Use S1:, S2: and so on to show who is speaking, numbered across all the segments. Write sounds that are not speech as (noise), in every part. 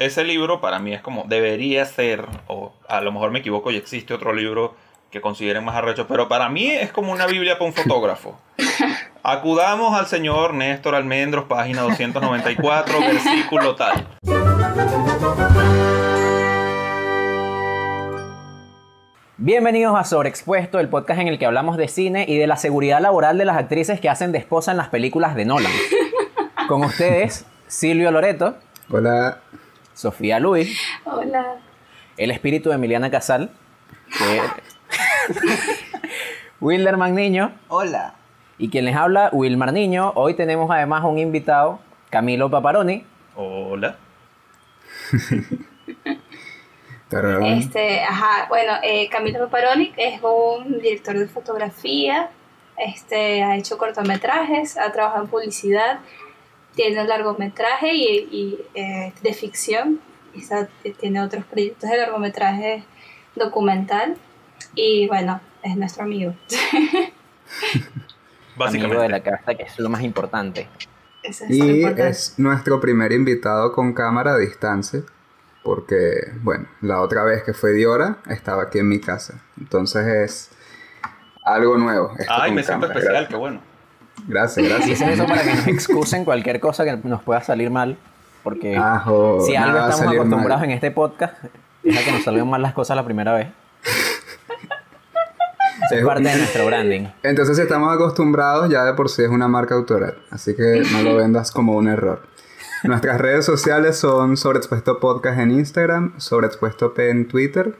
S1: ese libro para mí es como, debería ser, o a lo mejor me equivoco y existe otro libro que consideren más arrecho, pero para mí es como una Biblia para un fotógrafo. (laughs) Acudamos al señor Néstor Almendros, página 294, (laughs) versículo tal.
S2: Bienvenidos a Sobreexpuesto, el podcast en el que hablamos de cine y de la seguridad laboral de las actrices que hacen de esposa en las películas de Nolan. (laughs) Con ustedes, Silvio Loreto.
S3: Hola.
S2: Sofía Luis.
S4: Hola.
S2: El espíritu de Emiliana Casal. (laughs) Wilderman Niño.
S5: Hola.
S2: Y quien les habla, Wilmar Niño. Hoy tenemos además un invitado, Camilo Paparoni.
S1: Hola. (laughs)
S4: este, ajá, bueno, eh, Camilo Paparoni es un director de fotografía, este, ha hecho cortometrajes, ha trabajado en publicidad, tiene un largometraje y, eh, de ficción, y tiene otros proyectos de largometraje documental y bueno, es nuestro amigo. (laughs)
S2: Básicamente. Amigo de la casa, que es lo más importante.
S3: y es nuestro primer invitado con cámara a distancia, porque, bueno, la otra vez que fue Diora estaba aquí en mi casa. Entonces es algo nuevo.
S1: Ay, me siento especial, qué bueno.
S3: Gracias, gracias.
S2: eso para que nos (laughs) excusen cualquier cosa que nos pueda salir mal, porque si algo estamos acostumbrados en este podcast es a que nos salgan mal las cosas la primera vez. es parte de nuestro branding.
S3: Entonces, si estamos acostumbrados, ya de por sí es una marca autoral. Así que no lo vendas como un error. Nuestras redes sociales son Sobreexpuesto Podcast en Instagram, Sobreexpuesto P en Twitter.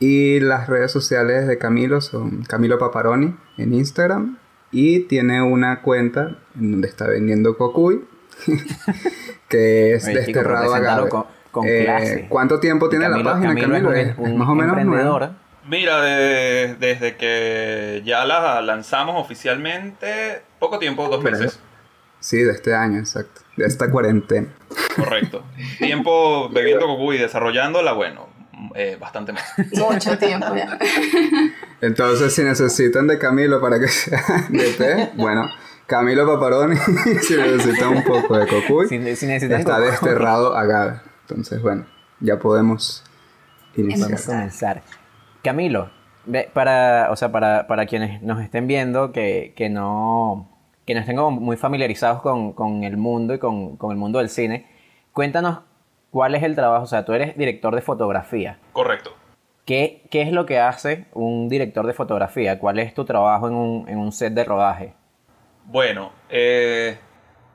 S3: Y las redes sociales de Camilo son Camilo Paparoni en Instagram. Y tiene una cuenta en donde está vendiendo cocuy, (laughs) que es desterrado a Con, eh, ¿Cuánto tiempo tiene la página, Camilo?
S2: más o menos
S1: Mira, desde que ya la lanzamos oficialmente, poco tiempo, dos meses.
S3: Sí, de este año, exacto. De esta cuarentena.
S1: Correcto. Tiempo bebiendo cocu y desarrollándola, bueno, eh, bastante más.
S4: Mucho tiempo ya. (laughs)
S3: Entonces, si necesitan de Camilo para que sea de té, bueno, Camilo Paparoni, (laughs) si necesitan un poco de cocuy, está desterrado a Entonces, bueno, ya podemos
S2: iniciar. Camilo, para, o sea, para, para quienes nos estén viendo que, que, no, que no estén muy familiarizados con, con el mundo y con, con, el mundo del cine, cuéntanos cuál es el trabajo. O sea, tú eres director de fotografía.
S1: Correcto.
S2: ¿Qué, ¿Qué, es lo que hace un director de fotografía? ¿Cuál es tu trabajo en un, en un set de rodaje?
S1: Bueno, eh,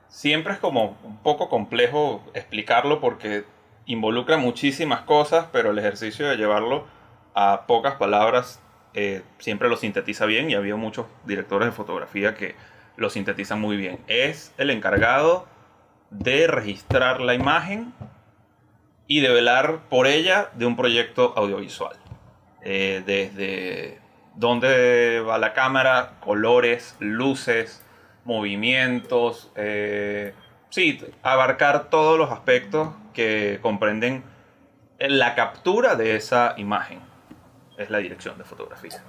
S1: siempre es como un poco complejo explicarlo porque involucra muchísimas cosas, pero el ejercicio de llevarlo a pocas palabras eh, siempre lo sintetiza bien y había muchos directores de fotografía que lo sintetizan muy bien. Es el encargado de registrar la imagen y de velar por ella de un proyecto audiovisual. Eh, desde dónde va la cámara, colores, luces, movimientos, eh, sí, abarcar todos los aspectos que comprenden la captura de esa imagen es la dirección de fotografía.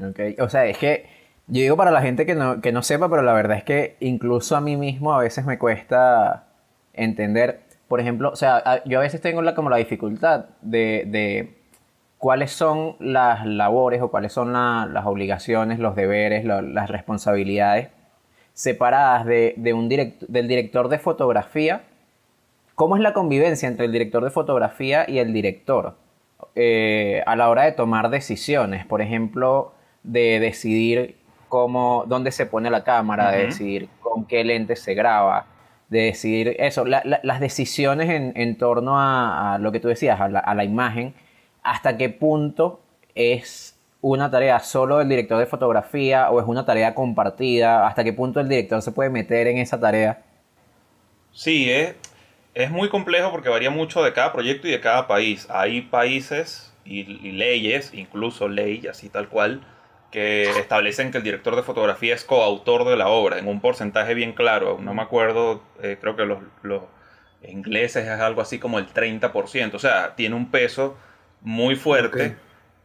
S2: Ok, o sea, es que yo digo para la gente que no, que no sepa, pero la verdad es que incluso a mí mismo a veces me cuesta entender, por ejemplo, o sea, yo a veces tengo la, como la dificultad de, de cuáles son las labores o cuáles son las obligaciones, los deberes, las responsabilidades separadas de, de un del director de fotografía. ¿Cómo es la convivencia entre el director de fotografía y el director? Eh, a la hora de tomar decisiones, por ejemplo, de decidir cómo, dónde se pone la cámara, de decidir con qué lente se graba, de decidir eso, las decisiones en, torno a, lo que tú decías, a la, imagen, hasta qué punto es una tarea solo del director de fotografía o es una tarea compartida, hasta qué punto el director se puede meter en esa tarea.
S1: Sí, es, es muy complejo porque varía mucho de cada proyecto y de cada país. Hay países y, leyes, incluso ley, así tal cual, que establecen que el director de fotografía es coautor de la obra en un porcentaje bien claro. No me acuerdo, eh, creo que los, ingleses es algo así como el 30%. O sea, tiene un peso muy fuerte.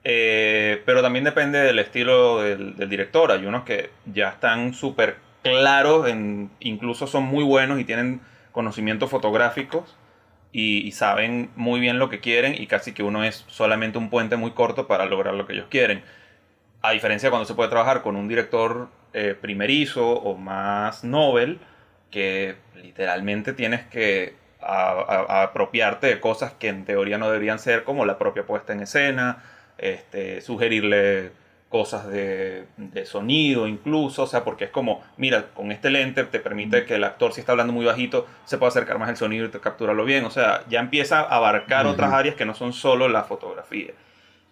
S1: Eh, pero también depende del estilo del, del director. Hay unos que ya están súper claros, en, incluso son muy buenos y tienen conocimientos fotográficos y, saben muy bien lo que quieren y casi que uno es solamente un puente muy corto para lograr lo que ellos quieren. A diferencia de cuando se puede trabajar con un director eh, primerizo o más novel, que literalmente tienes que apropiarte de cosas que en teoría no deberían ser, como la propia puesta en escena, este, sugerirle cosas de, sonido incluso, o sea, porque es como, mira, con este lente te permite que el actor si está hablando muy bajito se pueda acercar más el sonido y te capturarlo bien, o sea, ya empieza a abarcar otras áreas que no son solo la fotografía.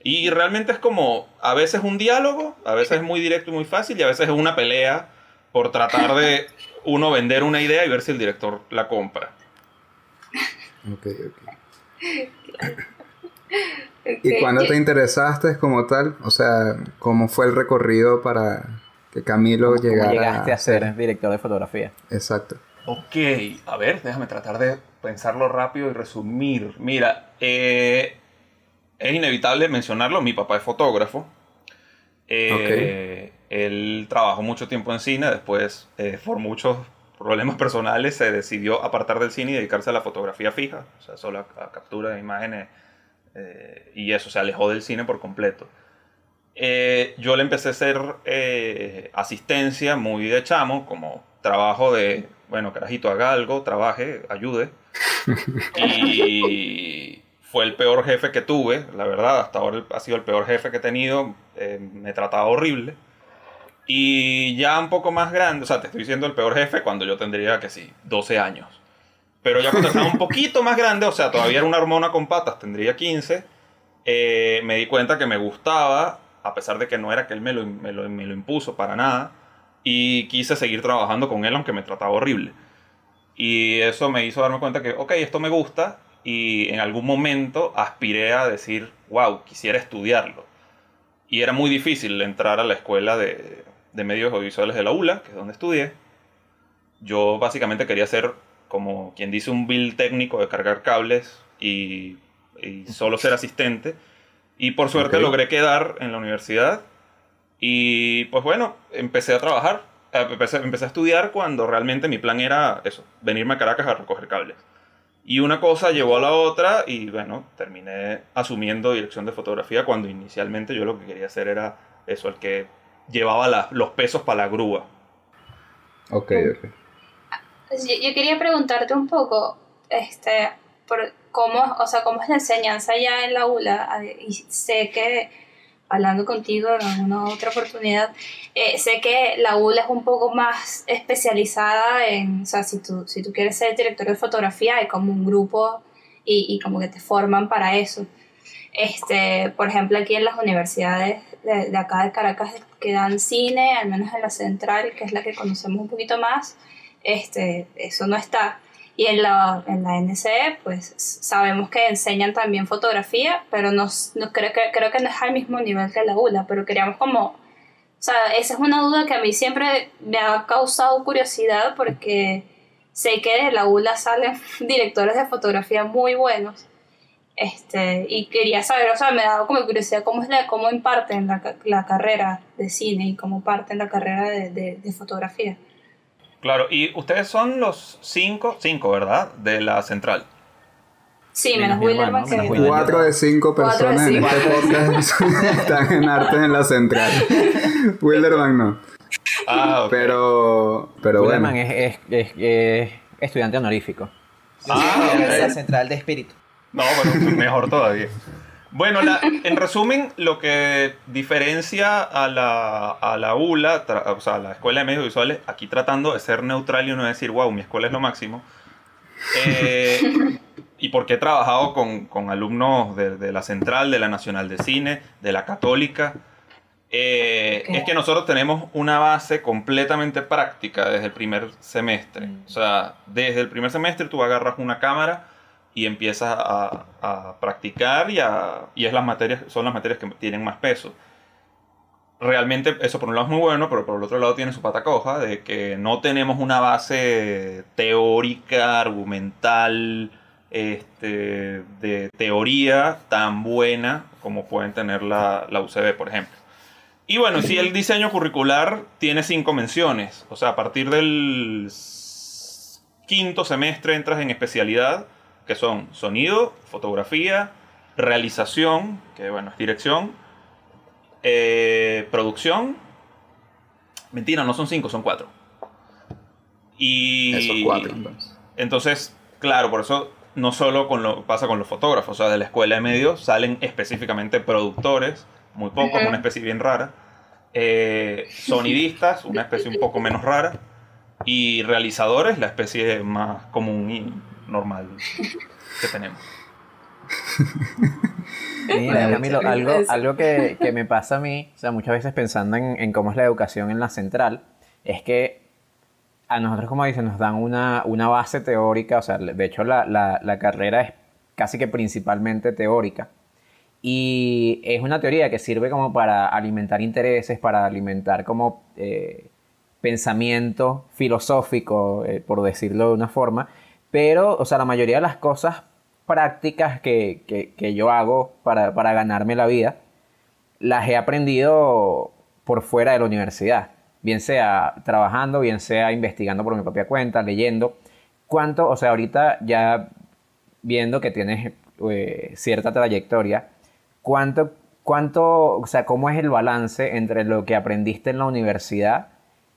S1: Y realmente es como, a veces un diálogo, a veces es muy directo y muy fácil, y a veces es una pelea por tratar de (laughs) uno vender una idea y ver si el director la compra.
S3: Ok, ok. ¿Y cuándo te interesaste como tal? O sea, ¿cómo fue el recorrido para que Camilo llegara
S2: llegaste a ser director de fotografía?
S3: Exacto.
S1: Ok, a ver, déjame tratar de pensarlo rápido y resumir. Mira, eh, es inevitable mencionarlo, mi papá es fotógrafo. Eh, él trabajó mucho tiempo en cine, después eh, por muchos problemas (laughs) personales se decidió apartar del cine y dedicarse a la fotografía fija, o sea, solo a captura de imágenes eh, y eso, se alejó del cine por completo. Eh, yo le empecé a hacer eh, asistencia muy de chamo, como trabajo de, bueno, carajito, haga algo, trabaje, ayude. (laughs) Y fue el peor jefe que tuve, la verdad, hasta ahora ha sido el peor jefe que he tenido, me trataba horrible. Y ya un poco más grande, o sea, te estoy diciendo el peor jefe cuando yo tendría, que sí, 12 años. Pero ya cuando estaba un poquito más grande, o sea, todavía era una hormona con patas, tendría 15, eh, me di cuenta que me gustaba, a pesar de que no era que él me lo, me lo, me lo impuso para nada, y quise seguir trabajando con él aunque me trataba horrible. Y eso me hizo darme cuenta que, ok, esto me gusta, y en algún momento aspiré a decir, wow, quisiera estudiarlo. Y era muy difícil entrar a la escuela de, de medios audiovisuales de la ULA, que es donde estudié. Yo básicamente quería ser como quien dice un build técnico de cargar cables y, solo ser asistente. Y por suerte logré quedar en la universidad y pues bueno, empecé a trabajar, eh, empecé, empecé, a estudiar cuando realmente mi plan era eso, venirme a Caracas a recoger cables. Y una cosa llevó a la otra y bueno, terminé asumiendo dirección de fotografía cuando inicialmente yo lo que quería hacer era eso, el que llevaba los pesos para la grúa.
S3: Ok, ok.
S4: Pues yo, quería preguntarte un poco, este, por cómo, o sea, cómo es la enseñanza ya en la ULA. Y sé que, hablando contigo en alguna otra oportunidad, eh, sé que la ULA es un poco más especializada en, o sea, si tú, si tú quieres ser director de fotografía, hay como un grupo y, y como que te forman para eso. Este, por ejemplo, aquí en las universidades de, de, acá de Caracas que dan cine, al menos en la central, que es la que conocemos un poquito más, este, eso no está. Y en la, en la NCE, pues sabemos que enseñan también fotografía, pero no, no creo, que, creo que no es al mismo nivel que la ULA, pero queríamos como, o sea, esa es una duda que a mí siempre me ha causado curiosidad porque sé que de la ULA salen (laughs) directores de fotografía muy buenos. Este, y quería saber, o sea, me ha dado como curiosidad cómo, es la, cómo imparten la, la carrera de cine y cómo parten la carrera de, de fotografía.
S1: Claro, y ustedes son los cinco, cinco, ¿verdad? De la central.
S4: Sí, menos, Willerman que...
S3: Cuatro de cinco personas en este podcast (laughs) están en arte en la central. (laughs) Wilderman no.
S1: Ah, okay.
S3: Pero, pero
S2: Wilderman es, es, es, estudiante honorífico.
S1: Ah,
S2: okay. la central de espíritu.
S1: No, bueno, mejor todavía. Bueno, la, en resumen, lo que diferencia a la, a la ULA, o sea, la Escuela de Medios Visuales, aquí tratando de ser neutral y no decir, wow, mi escuela es lo máximo. Eh, y porque he trabajado con, con alumnos de, de, la Central, de la Nacional de Cine, de la Católica, eh, es que nosotros tenemos una base completamente práctica desde el primer semestre. O sea, desde el primer semestre tú agarras una cámara y empiezas a, a practicar y, a, y es las materias, son las materias que tienen más peso. Realmente eso por un lado es muy bueno, pero por el otro lado tiene su pata coja de que no tenemos una base teórica, argumental, este, de teoría tan buena como pueden tener la, la UCB, por ejemplo. Y bueno, si el diseño curricular tiene cinco menciones, o sea, a partir del quinto semestre entras en especialidad, que son sonido, fotografía, realización, que bueno, es dirección, eh, producción. Mentira, no son cinco, son cuatro. Y
S3: Esos cuatro, entonces.
S1: entonces, claro, por eso no solo con lo, pasa con los fotógrafos, o sea, de la escuela de medios salen específicamente productores, muy pocos, una especie bien rara, eh, sonidistas, una especie un poco menos rara, y realizadores, la especie más común y normal que tenemos.
S2: Mira, Camilo, algo, algo que, que me pasa a mí, o sea, muchas veces pensando en, en cómo es la educación en la central, es que a nosotros, como dicen, nos dan una, una base teórica, o sea, de hecho la, la- la carrera es casi que principalmente teórica. Y es una teoría que sirve como para alimentar intereses, para alimentar como eh, pensamiento filosófico, eh, por decirlo de una forma. Pero, o sea, la mayoría de las cosas prácticas que, que- que yo hago para, para ganarme la vida, las he aprendido por fuera de la universidad. Bien sea trabajando, bien sea investigando por mi propia cuenta, leyendo. ¿Cuánto, o sea, ahorita ya viendo que tienes eh, cierta trayectoria, ¿cuánto, cuánto, o sea, cómo es el balance entre lo que aprendiste en la universidad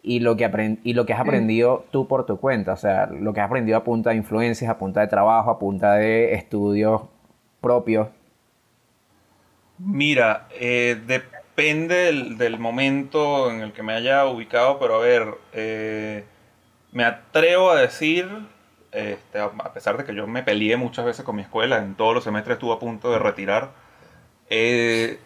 S2: y lo que, apren- y lo que has aprendido tú por tu cuenta? O sea, lo que has aprendido a punta de influencias, a punta de trabajo, a punta de estudios propios.
S1: Mira, eh, depende del, del momento en el que me haya ubicado, pero a ver, eh, me atrevo a decir, este, a a pesar de que yo me peleé muchas veces con mi escuela, en todos los semestres estuve a punto de retirar, eh,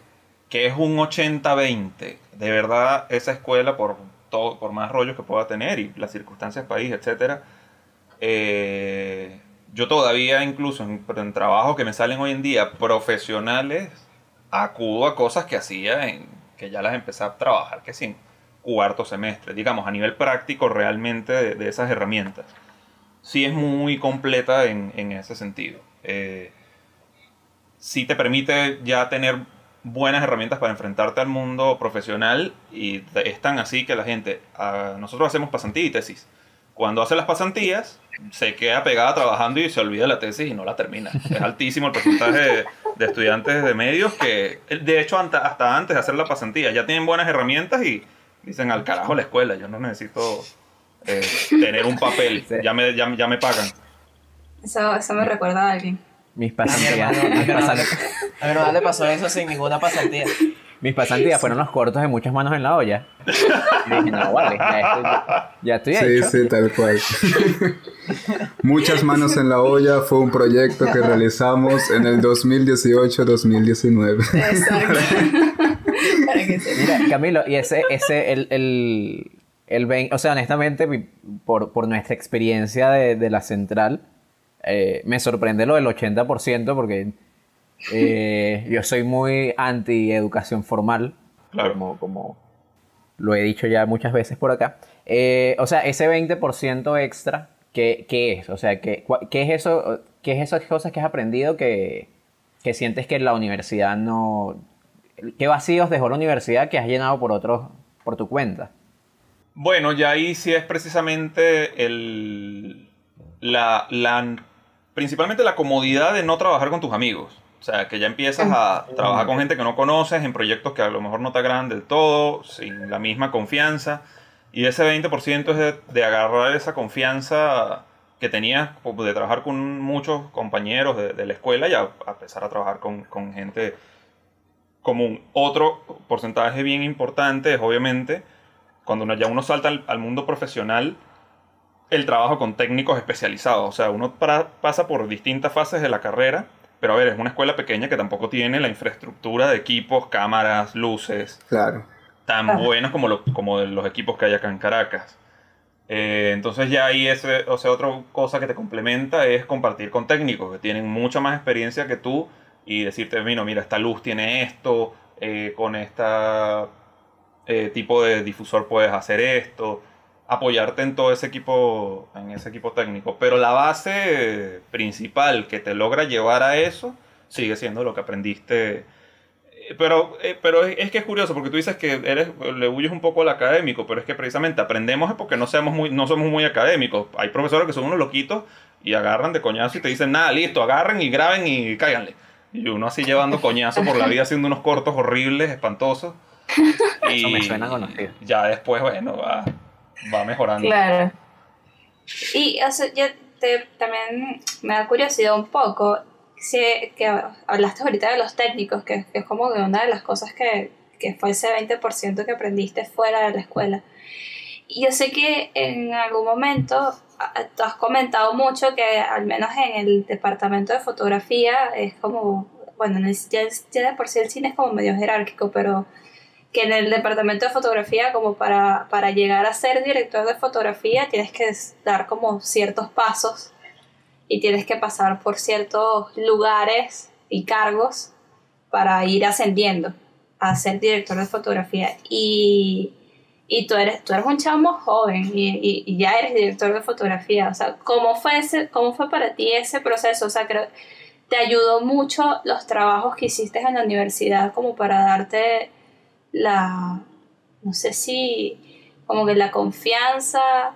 S1: que es un 80-20. De verdad, esa escuela, por, todo, por más rollos que pueda tener y las circunstancias país, etcétera, eh, yo todavía, incluso en, en trabajos que me salen hoy en día profesionales, acudo a cosas que hacía en que ya las empecé a trabajar, que sin cuarto semestre, digamos, a nivel práctico realmente de, de esas herramientas. Sí es muy completa en, en ese sentido. Eh, sí te permite ya tener buenas herramientas para enfrentarte al mundo profesional y es tan así que la gente, ah, nosotros hacemos pasantía y tesis. Cuando hace las pasantías, se queda pegada trabajando y se olvida la tesis y no la termina. Es altísimo el porcentaje de, de estudiantes de medios que, de hecho, hasta antes de hacer la pasantía, ya tienen buenas herramientas y dicen al carajo la escuela, yo no necesito eh, tener un papel, ya me, ya, ya me pagan.
S4: Eso, eso me recuerda a alguien.
S2: Mis
S5: A mi
S2: pasantías,
S5: hermano, a mi hermano le- a mi hermano le pasó eso sin ninguna pasantía.
S2: mis pasantías fueron los cortos de muchas manos en la olla. Y dije, no, vale, ya estoy, ya estoy
S3: Sí,
S2: hecho.
S3: sí, tal cual. Muchas manos en la olla fue un proyecto que realizamos en el 2018-2019.
S4: Exacto. (laughs) Para que se-
S2: Mira, Camilo, y ese, ese, el, el, el o sea, honestamente, por, por nuestra experiencia de, de la central, eh, me sorprende lo del 80% porque eh, (laughs) yo soy muy anti educación formal,
S1: Claro.
S2: como, como lo he dicho ya muchas veces por acá. Eh, o sea, ese 20% extra, ¿qué, qué es? O sea, ¿qué, qué es eso? ¿Qué es esas cosas que has aprendido que, que sientes que la universidad no... ¿Qué vacíos dejó la universidad que has llenado por otros, por tu cuenta?
S1: Bueno, ya ahí sí es precisamente el, la, la, principalmente la comodidad de no trabajar con tus amigos. O sea, que ya empiezas a trabajar con gente que no conoces en proyectos que a lo mejor no te agradan del todo, sin la misma confianza. Y ese 20% es de, de agarrar esa confianza que tenías de trabajar con muchos compañeros de, de la escuela y a, a empezar a trabajar con, con gente común. Otro porcentaje bien importante es obviamente cuando uno, ya uno salta al, al mundo profesional, el trabajo con técnicos especializados. O sea, uno para- pasa por distintas fases de la carrera, pero a ver, es una escuela pequeña que tampoco tiene la infraestructura de equipos, cámaras, luces,
S3: Claro.
S1: tan
S4: Ajá.
S1: buenos como, lo- como los equipos que hay acá en Caracas. Eh, entonces ya ahí ese, o sea, otra cosa que te complementa es compartir con técnicos que tienen mucha más experiencia que tú y decirte, mira, mira, esta luz tiene esto, eh, con esta eh, tipo de difusor puedes hacer esto, apoyarte en todo ese equipo, en ese equipo técnico. Pero la base principal que te logra llevar a eso sigue siendo lo que aprendiste Pero, eh, pero es, que es curioso porque tú dices que eres, le huyes un poco al académico, pero es que precisamente aprendemos porque no, seamos muy, no somos muy académicos. Hay profesores que son unos loquitos y agarran de coñazo y te dicen, nada, listo, agarren y graben y cáiganle. Y uno así llevando (laughs) coñazo por la vida haciendo unos cortos horribles, espantosos. Y (laughs)
S2: Eso me suena conocido.
S1: ya después, bueno, va, va mejorando.
S4: Claro. Y o sea, yo te- también me da curiosidad un poco si, que hablaste ahorita de los técnicos, que, que es como que una de las cosas que, que fue ese 20% que aprendiste fuera de la escuela. Y yo sé que en algún momento tú has comentado mucho que al menos en el departamento de fotografía es como, bueno, ya, ya de por sí el cine es como medio jerárquico, pero que en el departamento de fotografía, como para, para llegar a ser director de fotografía, tienes que dar como ciertos pasos y tienes que pasar por ciertos lugares y cargos para ir ascendiendo a ser director de fotografía. Y, y tú, eres, tú eres un chamo joven y, y- y ya eres director de fotografía. O sea, ¿cómo fue, ese, ¿cómo fue para ti ese proceso? O sea, creo te ayudó mucho los trabajos que hiciste en la universidad como para darte la, no sé si, como que la confianza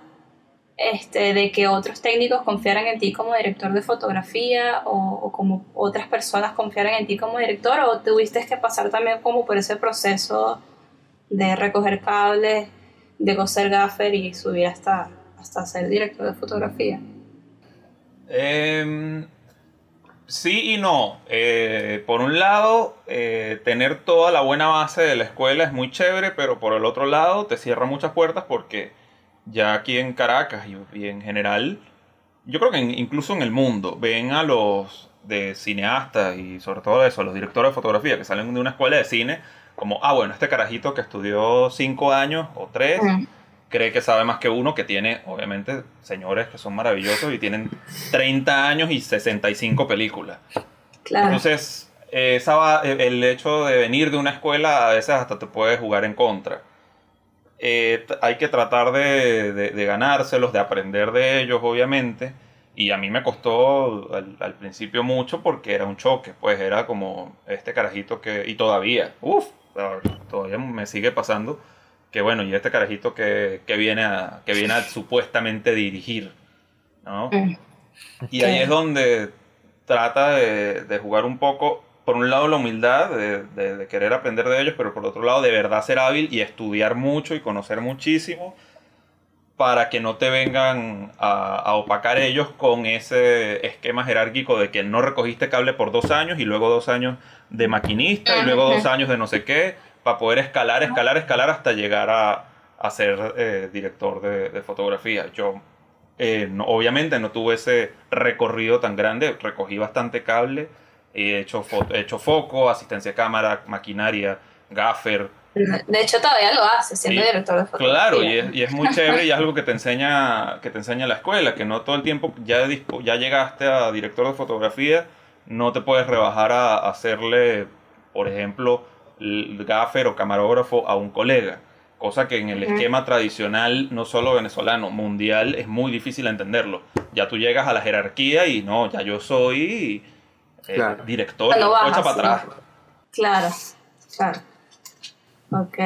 S4: este, de que otros técnicos confiaran en ti como director de fotografía o, como otras personas confiaran en ti como director o tuviste que pasar también como por ese proceso de recoger cables, de coser gaffer y subir hasta, hasta ser director de fotografía.
S1: Em, sí y no. Eh, por un lado, eh, tener toda la buena base de la escuela es muy chévere, pero por el otro lado te cierra muchas puertas porque ya aquí en Caracas y, en general, yo creo que incluso en el mundo, ven a los de cineastas y sobre todo eso, a los directores de fotografía que salen de una escuela de cine, como, ah, bueno, este carajito que estudió cinco años o tres,
S4: Mm.
S1: Cree que sabe más que uno, que tiene, obviamente, señores que son maravillosos y tienen 30 años y 65 películas.
S4: Claro.
S1: Entonces, esa el hecho de venir de una escuela a veces hasta te puede jugar en contra. Eh, hay que tratar de, de- de ganárselos, de aprender de ellos, obviamente. Y a mí me costó al, al principio mucho porque era un choque, pues era como este carajito que... Y todavía, uff, todavía me sigue pasando que bueno, y este carajito que, que viene a, que viene a supuestamente dirigir, ¿no?
S4: Mm.
S1: Y ahí es donde trata de, de jugar un poco, por un lado la humildad de, de- de querer aprender de ellos, pero por otro lado de verdad ser hábil y estudiar mucho y conocer muchísimo para que no te vengan a, a opacar ellos con ese esquema jerárquico de que no recogiste cable por dos años y luego dos años de maquinista y luego dos años de no sé qué, para poder escalar, escalar, escalar hasta llegar a, a ser eh, director de, de fotografía. Yo eh, no- obviamente no tuve ese recorrido tan grande, recogí bastante cable, he hecho, fo- he hecho foco, asistencia de cámara, maquinaria, gaffer,
S4: De hecho, todavía lo hace siendo director de fotografía.
S1: Claro, y es, y es muy chévere y es algo (laughs) que te enseña que te enseña la escuela, que no todo el tiempo ya, ya llegaste a director de fotografía, no te puedes rebajar a, a hacerle, por ejemplo, gaffer o camarógrafo a un colega, cosa que en el esquema tradicional, no solo venezolano, mundial, es muy difícil entenderlo. Ya tú llegas a la jerarquía y no, ya yo soy eh,
S3: Claro.
S1: director, puedo
S4: bajas,
S1: para
S4: sí.
S1: atrás.
S4: Claro, claro. Ok.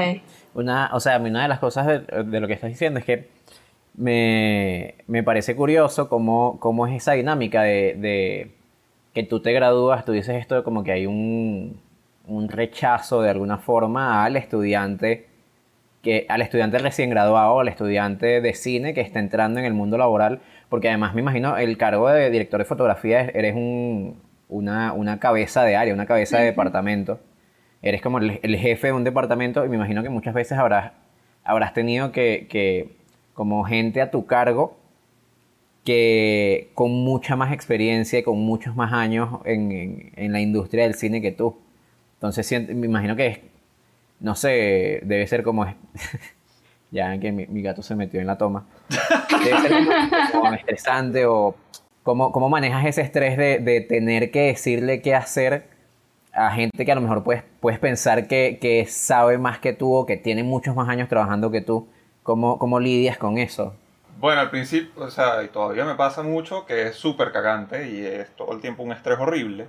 S2: Una, o sea, a mí una de las cosas de, de lo que estás diciendo es que me, me parece curioso cómo, cómo es esa dinámica de, de que tú te gradúas, tú dices esto de como que hay un, un rechazo de alguna forma al estudiante que al estudiante recién graduado, al estudiante de cine que está entrando en el mundo laboral, porque además me imagino el cargo de director de fotografía es- eres un, una, una cabeza de área, una cabeza de departamento. Eres como el, el jefe de un departamento y me imagino que muchas veces habrás, habrás tenido que, que, como gente a tu cargo, que con mucha más experiencia y con muchos más años en, en- en la industria del cine que tú. Entonces me imagino que es, no sé, debe ser como... (laughs) ya que mi, mi gato se metió en la toma. Debe ser como, como estresante o... ¿Cómo, cómo manejas ese estrés de, de tener que decirle qué hacer a gente que a lo mejor puedes, puedes pensar que, que sabe más que tú o que tiene muchos más años trabajando que tú? ¿Cómo, cómo lidias con eso?
S1: Bueno, al principio, o sea, y todavía me pasa mucho que es súper cagante y es todo el tiempo un estrés horrible.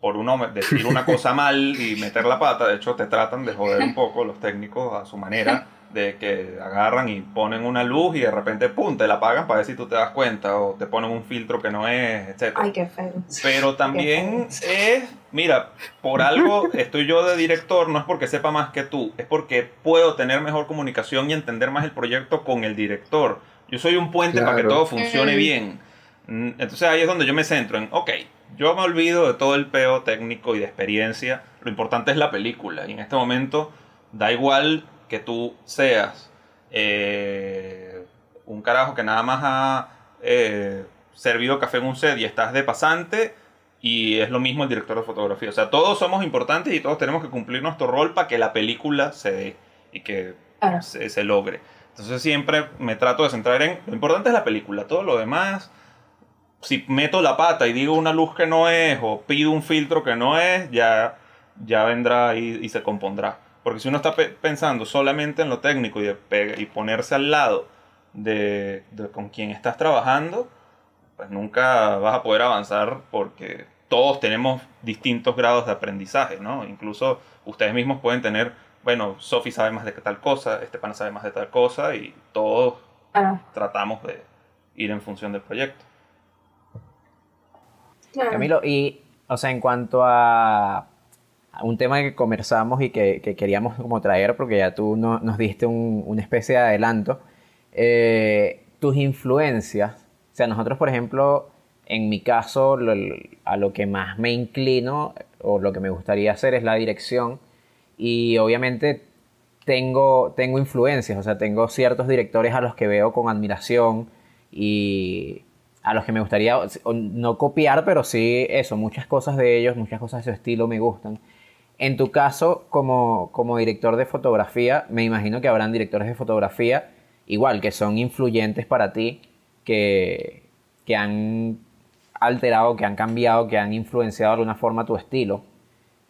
S1: Por uno decir una (laughs) cosa mal y meter la pata, de hecho te tratan de joder un poco los técnicos a su manera, de que agarran y ponen una luz y de repente, pum, te la apagan para ver si tú te das cuenta, o te ponen un filtro que no es, etc.
S4: Ay, qué feo.
S1: Pero también es, mira, por algo (laughs) estoy yo de director, no es porque sepa más que tú, es porque puedo tener mejor comunicación y entender más el proyecto con el director. Yo soy un puente para que todo funcione bien. Entonces ahí es donde yo me centro en, ok, yo me olvido de todo el peo técnico y de experiencia, lo importante es la película y en este momento da igual que tú seas eh, un carajo que nada más ha eh, servido café en un set y estás de pasante y es lo mismo el director de fotografía. O sea, todos somos importantes y todos tenemos que cumplir nuestro rol para que la película se dé y que se logre. Entonces siempre me trato de centrar en lo importante es la película, todo lo demás. Si meto la pata y digo una luz que no es o pido un filtro que no es, ya, ya vendrá y, y se compondrá. Porque si uno está pe- pensando solamente en lo técnico y, de y ponerse al lado de, de con quien estás trabajando, pues nunca vas a poder avanzar porque todos tenemos distintos grados de aprendizaje, ¿no? Incluso ustedes mismos pueden tener, bueno, Sophie sabe más de tal cosa, este pana sabe más de tal cosa y todos
S4: Claro.
S1: tratamos de ir en función del proyecto.
S2: Camilo, y, o sea, en cuanto a, un tema que conversamos y que, que queríamos como traer, porque ya tú no- nos diste un- una especie de adelanto, eh, tus influencias, o sea, nosotros, por ejemplo, en mi caso, a lo que más me inclino o lo que me gustaría hacer es la dirección y obviamente tengo, tengo influencias, o sea, tengo ciertos directores a los que veo con admiración y a los que me gustaría no copiar, pero sí eso, muchas cosas de ellos, muchas cosas de su estilo me gustan. En tu caso, como, como director de fotografía, me imagino que habrán directores de fotografía igual, que son influyentes para ti, que, que han alterado, que han cambiado, que han influenciado de alguna forma tu estilo.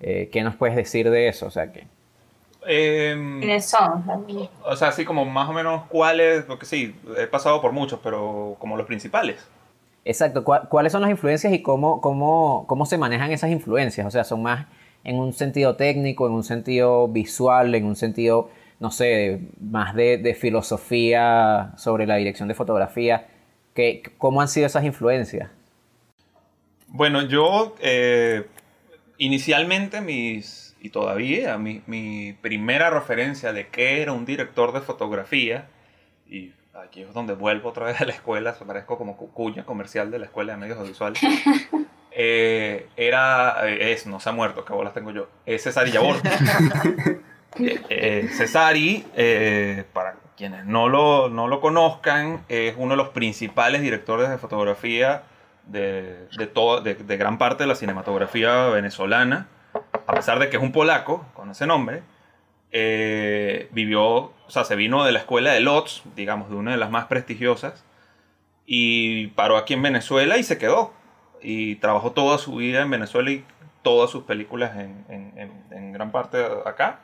S2: Eh, ¿Qué nos puedes decir de eso? O sea, que...
S4: ¿Quiénes son? también?
S1: o sea, así como más o menos cuáles, porque sí, he pasado por muchos, pero como los principales.
S2: Exacto, ¿cuá- ¿cuáles son las influencias y cómo, cómo, cómo se manejan esas influencias? O sea, son más en un sentido técnico, en un sentido visual, en un sentido, no sé, más de, de filosofía sobre la dirección de fotografía. ¿Qué, ¿Cómo han sido esas influencias?
S1: Bueno, yo eh, inicialmente mis, y todavía, mi, mi primera referencia de qué era un director de fotografía, y aquí es donde vuelvo otra vez a la escuela, parezco como cu- cuña comercial de la escuela de medios audiovisuales, (laughs) eh, era, eh, es, no se ha muerto, que bolas tengo yo, es Cesari Yabor. (laughs) Eh, eh, Cesari, eh, para quienes no lo, no lo conozcan, es uno de los principales directores de fotografía de, de, todo, de, de gran parte de la cinematografía venezolana, a pesar de que es un polaco con ese nombre, eh, vivió, o sea, se vino de la escuela de Lodz, digamos, de una de las más prestigiosas, y paró aquí en Venezuela y se quedó. Y trabajó toda su vida en Venezuela y todas sus películas en, en- en- en gran parte acá.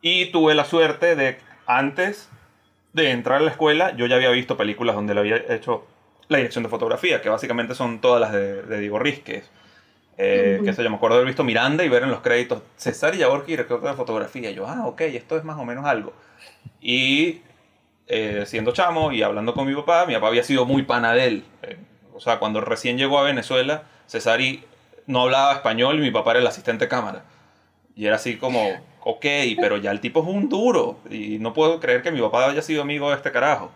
S1: Y tuve la suerte de, antes de entrar a la escuela, yo ya había visto películas donde le había hecho la dirección de fotografía, que básicamente son todas las de, de Diego Rizquez. Eh,
S4: Ujú.
S1: que se yo me acuerdo haber visto Miranda y ver en los créditos César Yaborki, director de fotografía. Y yo, ah, ok, esto es más o menos algo. Y eh, siendo chamo y hablando con mi papá, mi papá había sido muy pana de él. Eh, o sea, cuando recién llegó a Venezuela, Cesari no hablaba español y mi papá era el asistente de cámara. Y era así como, ok, pero ya el tipo es un duro. Y no puedo creer que mi papá haya sido amigo de este carajo.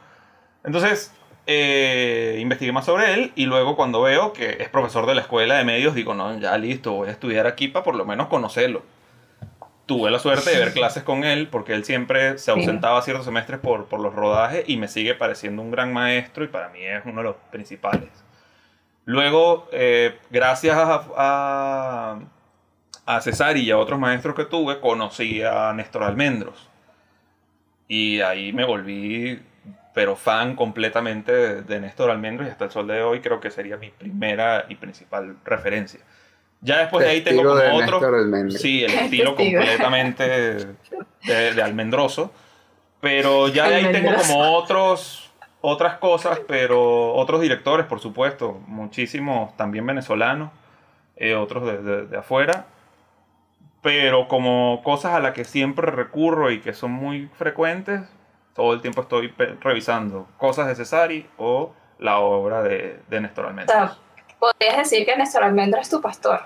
S1: Entonces, eh, investigué más sobre él y luego cuando veo que es profesor de la escuela de medios, digo, no, ya listo, voy a estudiar aquí para por lo menos conocerlo. Tuve la suerte de ver (laughs) clases con él porque él siempre se ausentaba ciertos semestres por, por los rodajes y me sigue pareciendo un gran maestro y para mí es uno de los principales. Luego, eh, gracias a, a, a Cesar y a otros maestros que tuve, conocí a Néstor Almendros. Y ahí me volví, pero fan completamente de, de Néstor Almendros y hasta el sol de hoy creo que sería mi primera y principal referencia. Ya después de ahí tengo
S3: Testigo
S1: como
S3: de
S1: otro...
S3: Néstor Almendros.
S1: Sí, el (laughs) estilo
S4: Testigo.
S1: completamente de, de almendroso. Pero ya de ahí tengo como otros, otras cosas, pero otros directores, por supuesto, muchísimos también venezolanos. eh, otros de, de- de afuera. Pero como cosas a las que siempre recurro y que son muy frecuentes, todo el tiempo estoy revisando cosas de Cesari o la obra de, de Néstor
S4: O
S1: Almendra.
S4: sea, podrías decir que Néstor Almendra es tu pastor.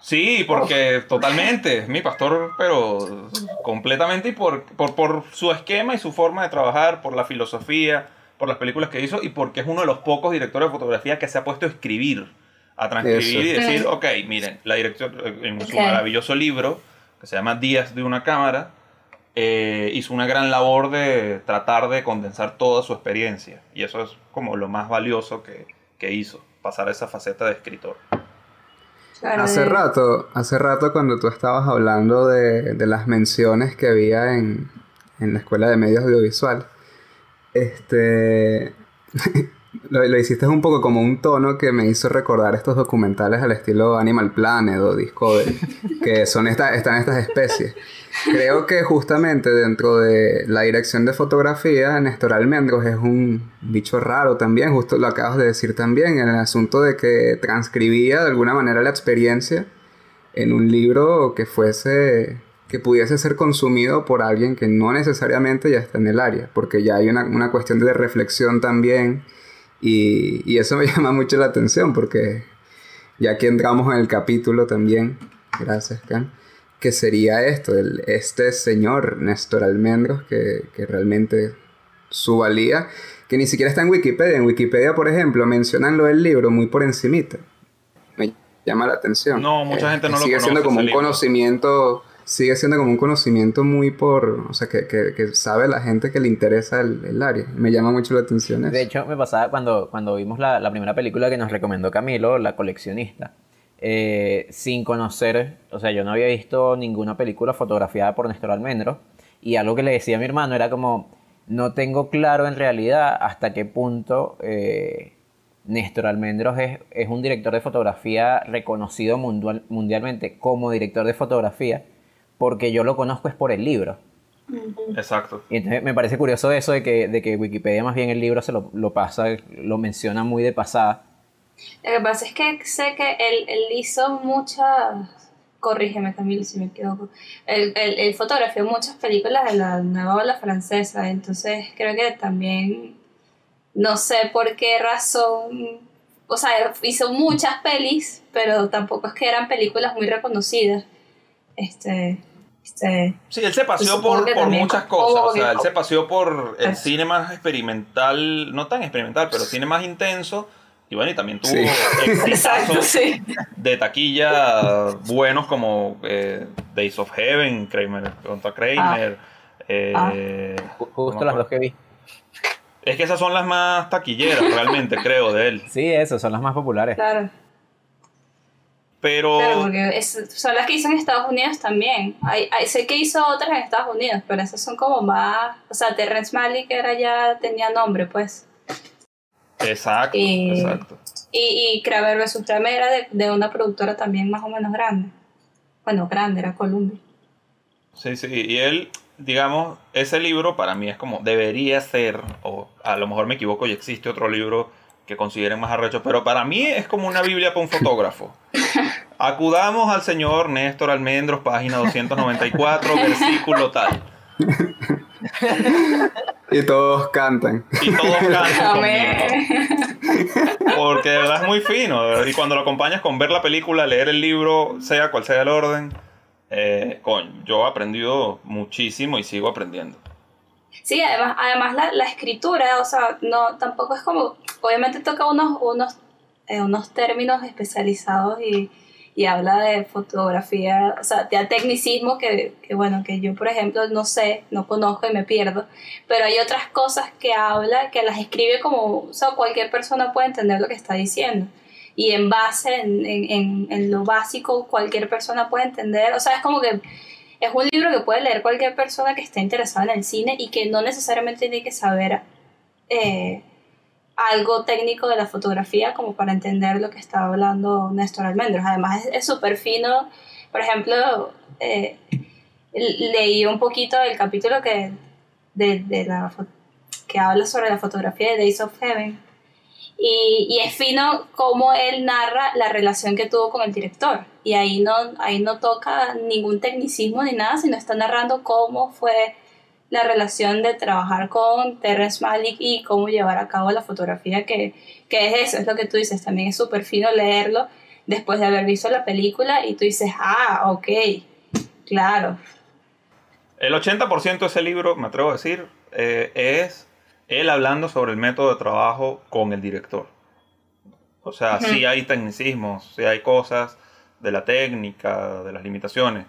S1: Sí, porque totalmente, es mi pastor, pero completamente y por, por, por su esquema y su forma de trabajar, por la filosofía, por las películas que hizo y porque es uno de los pocos directores de fotografía que se ha puesto a escribir, a transcribir y decir, ok, miren, la dirección en su maravilloso libro, que se llama Días de una cámara, eh, hizo una gran labor de tratar de condensar toda su experiencia. Y eso es como lo más valioso que, que hizo, pasar a esa faceta de escritor.
S4: Claro,
S3: Hace
S4: de-
S3: rato, hace rato cuando tú estabas hablando de, de las menciones que había en, en la escuela de medios audiovisual, este, (laughs) lo, lo hiciste un poco como un tono que me hizo recordar estos documentales al estilo Animal Planet o Discovery, que son esta, están estas especies. Creo que justamente dentro de la dirección de fotografía, Néstor Almendros es un bicho raro también, justo lo acabas de decir también, en el asunto de que transcribía de alguna manera la experiencia en un libro que fuese, que pudiese ser consumido por alguien que no necesariamente ya está en el área, porque ya hay una, una cuestión de reflexión también, y, y eso me (laughs) llama mucho la atención, porque ya aquí entramos en el capítulo también, gracias, Can que sería esto, el, este señor Néstor Almendros, que, que realmente su valía, que ni siquiera está en Wikipedia. En Wikipedia, por ejemplo, mencionan lo del libro muy por encimita. Me llama la atención.
S1: No, mucha gente no lo
S3: Sigue siendo
S1: conoce,
S3: como
S1: ese
S3: un
S1: libro.
S3: conocimiento, sigue siendo como un conocimiento muy por, o sea, que, que, que sabe la gente que le interesa el, el área. Me llama mucho la atención eso.
S2: De hecho, me pasaba cuando, cuando vimos la, la primera película que nos recomendó Camilo, La coleccionista. eh, sin conocer, o sea, yo no había visto ninguna película fotografiada por Néstor Almendros. Y algo que le decía a mi hermano era como, no tengo claro en realidad hasta qué punto eh, Néstor Almendros es, es un director de fotografía reconocido mundial- mundialmente como director de fotografía, porque yo lo conozco es por el libro.
S1: Exacto.
S2: Y entonces me parece curioso eso de que, de que Wikipedia más bien el libro se lo, lo pasa, lo menciona muy de pasada.
S4: Lo que pasa es que sé que él, él hizo muchas. Corrígeme, Camilo, si me equivoco. Él, él, él fotografió muchas películas de la nueva ola francesa, entonces creo que también. No sé por qué razón. O sea, hizo muchas pelis, pero tampoco es que eran películas muy reconocidas. Este. Este.
S1: Sí, él se paseó por, por muchas cosas. O sea, él se paseó por el
S4: Ah.
S1: cine más experimental, no tan experimental, pero cine más intenso. Y bueno, y también tuvo
S3: Sí.
S4: Exacto, sí.
S1: de taquilla buenos como eh, Days of Heaven, Kramer contra Kramer. eh,
S2: Ju- Justo las dos que vi.
S1: Es que esas son las más taquilleras realmente, creo, de él.
S2: Sí, eso, son las más populares.
S4: Claro.
S1: Pero
S4: Claro, porque es- son las que hizo en Estados Unidos también. Hay, hay- sé que hizo otras en Estados Unidos, pero esas son como más. O sea, Terrence Malick era ya tenía nombre, pues.
S1: exacto,
S4: Eh,
S1: exacto.
S4: Y, y Kramer vs. Kramer era de, de una productora también más o menos grande. Bueno, grande, era Columbia.
S1: Sí, sí, y él, digamos, ese libro para mí es como, debería ser, o a lo mejor me equivoco y existe otro libro que consideren más arrecho, pero para mí es como una Biblia para un fotógrafo. (laughs) Acudamos al señor Néstor Almendros, página 294, (laughs) versículo tal.
S3: Y todos cantan.
S1: Y todos cantan. (laughs) Porque de verdad es muy fino. Y cuando lo acompañas con ver la película, leer el libro, sea cual sea el orden, eh, coño, yo he aprendido muchísimo y sigo aprendiendo.
S4: Sí, además, además la, la escritura, o sea, no, tampoco es como, obviamente toca unos, unos, eh, unos términos especializados y, y habla de fotografía, o sea, de tecnicismo que, que, bueno, que yo, por ejemplo, no sé, no conozco y me pierdo, pero hay otras cosas que habla, que las escribe como, o sea, cualquier persona puede entender lo que está diciendo. Y en base, en, en, en, lo básico, cualquier persona puede entender, o sea, es como que es un libro que puede leer cualquier persona que esté interesada en el cine y que no necesariamente tiene que saber eh, algo técnico de la fotografía como para entender lo que está hablando Néstor Almendros. Además es súper fino. Por ejemplo, eh, leí un poquito del capítulo que, de, de la, que habla sobre la fotografía de Days of Heaven Y, y es fino cómo él narra la relación que tuvo con el director. Y ahí no, ahí no toca ningún tecnicismo ni nada, sino está narrando cómo fue la relación de trabajar con Terrence Malick y cómo llevar a cabo la fotografía, que, que es eso, es lo que tú dices, también es súper fino leerlo después de haber visto la película y tú dices, ah, ok, claro.
S1: El 80% de ese libro, me atrevo a decir, eh, es él hablando sobre el método de trabajo con el director. O sea, sí hay tecnicismos, sí hay cosas de la técnica, de las limitaciones,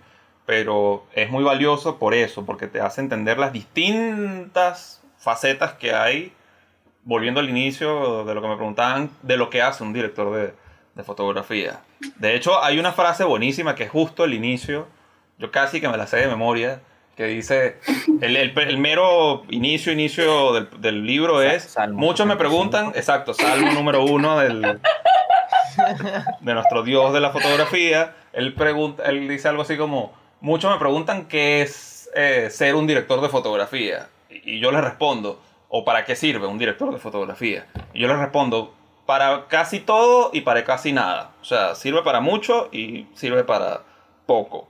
S1: pero es muy valioso por eso, porque te hace entender las distintas facetas que hay, volviendo al inicio de lo que me preguntaban, de lo que hace un director de, de fotografía. De hecho, hay una frase buenísima que es justo el inicio, yo casi que me la sé de memoria, que dice, el, el- el mero inicio, inicio del, del libro es,
S2: Salmo
S1: muchos me preguntan, exacto, Salmo número uno del, de nuestro Dios de la fotografía, él, pregunta, él dice algo así como, muchos me preguntan qué es eh, ser un director de fotografía, y, y yo les respondo, o para qué sirve un director de fotografía, y yo les respondo, para casi todo y para casi nada, o sea, sirve para mucho y sirve para poco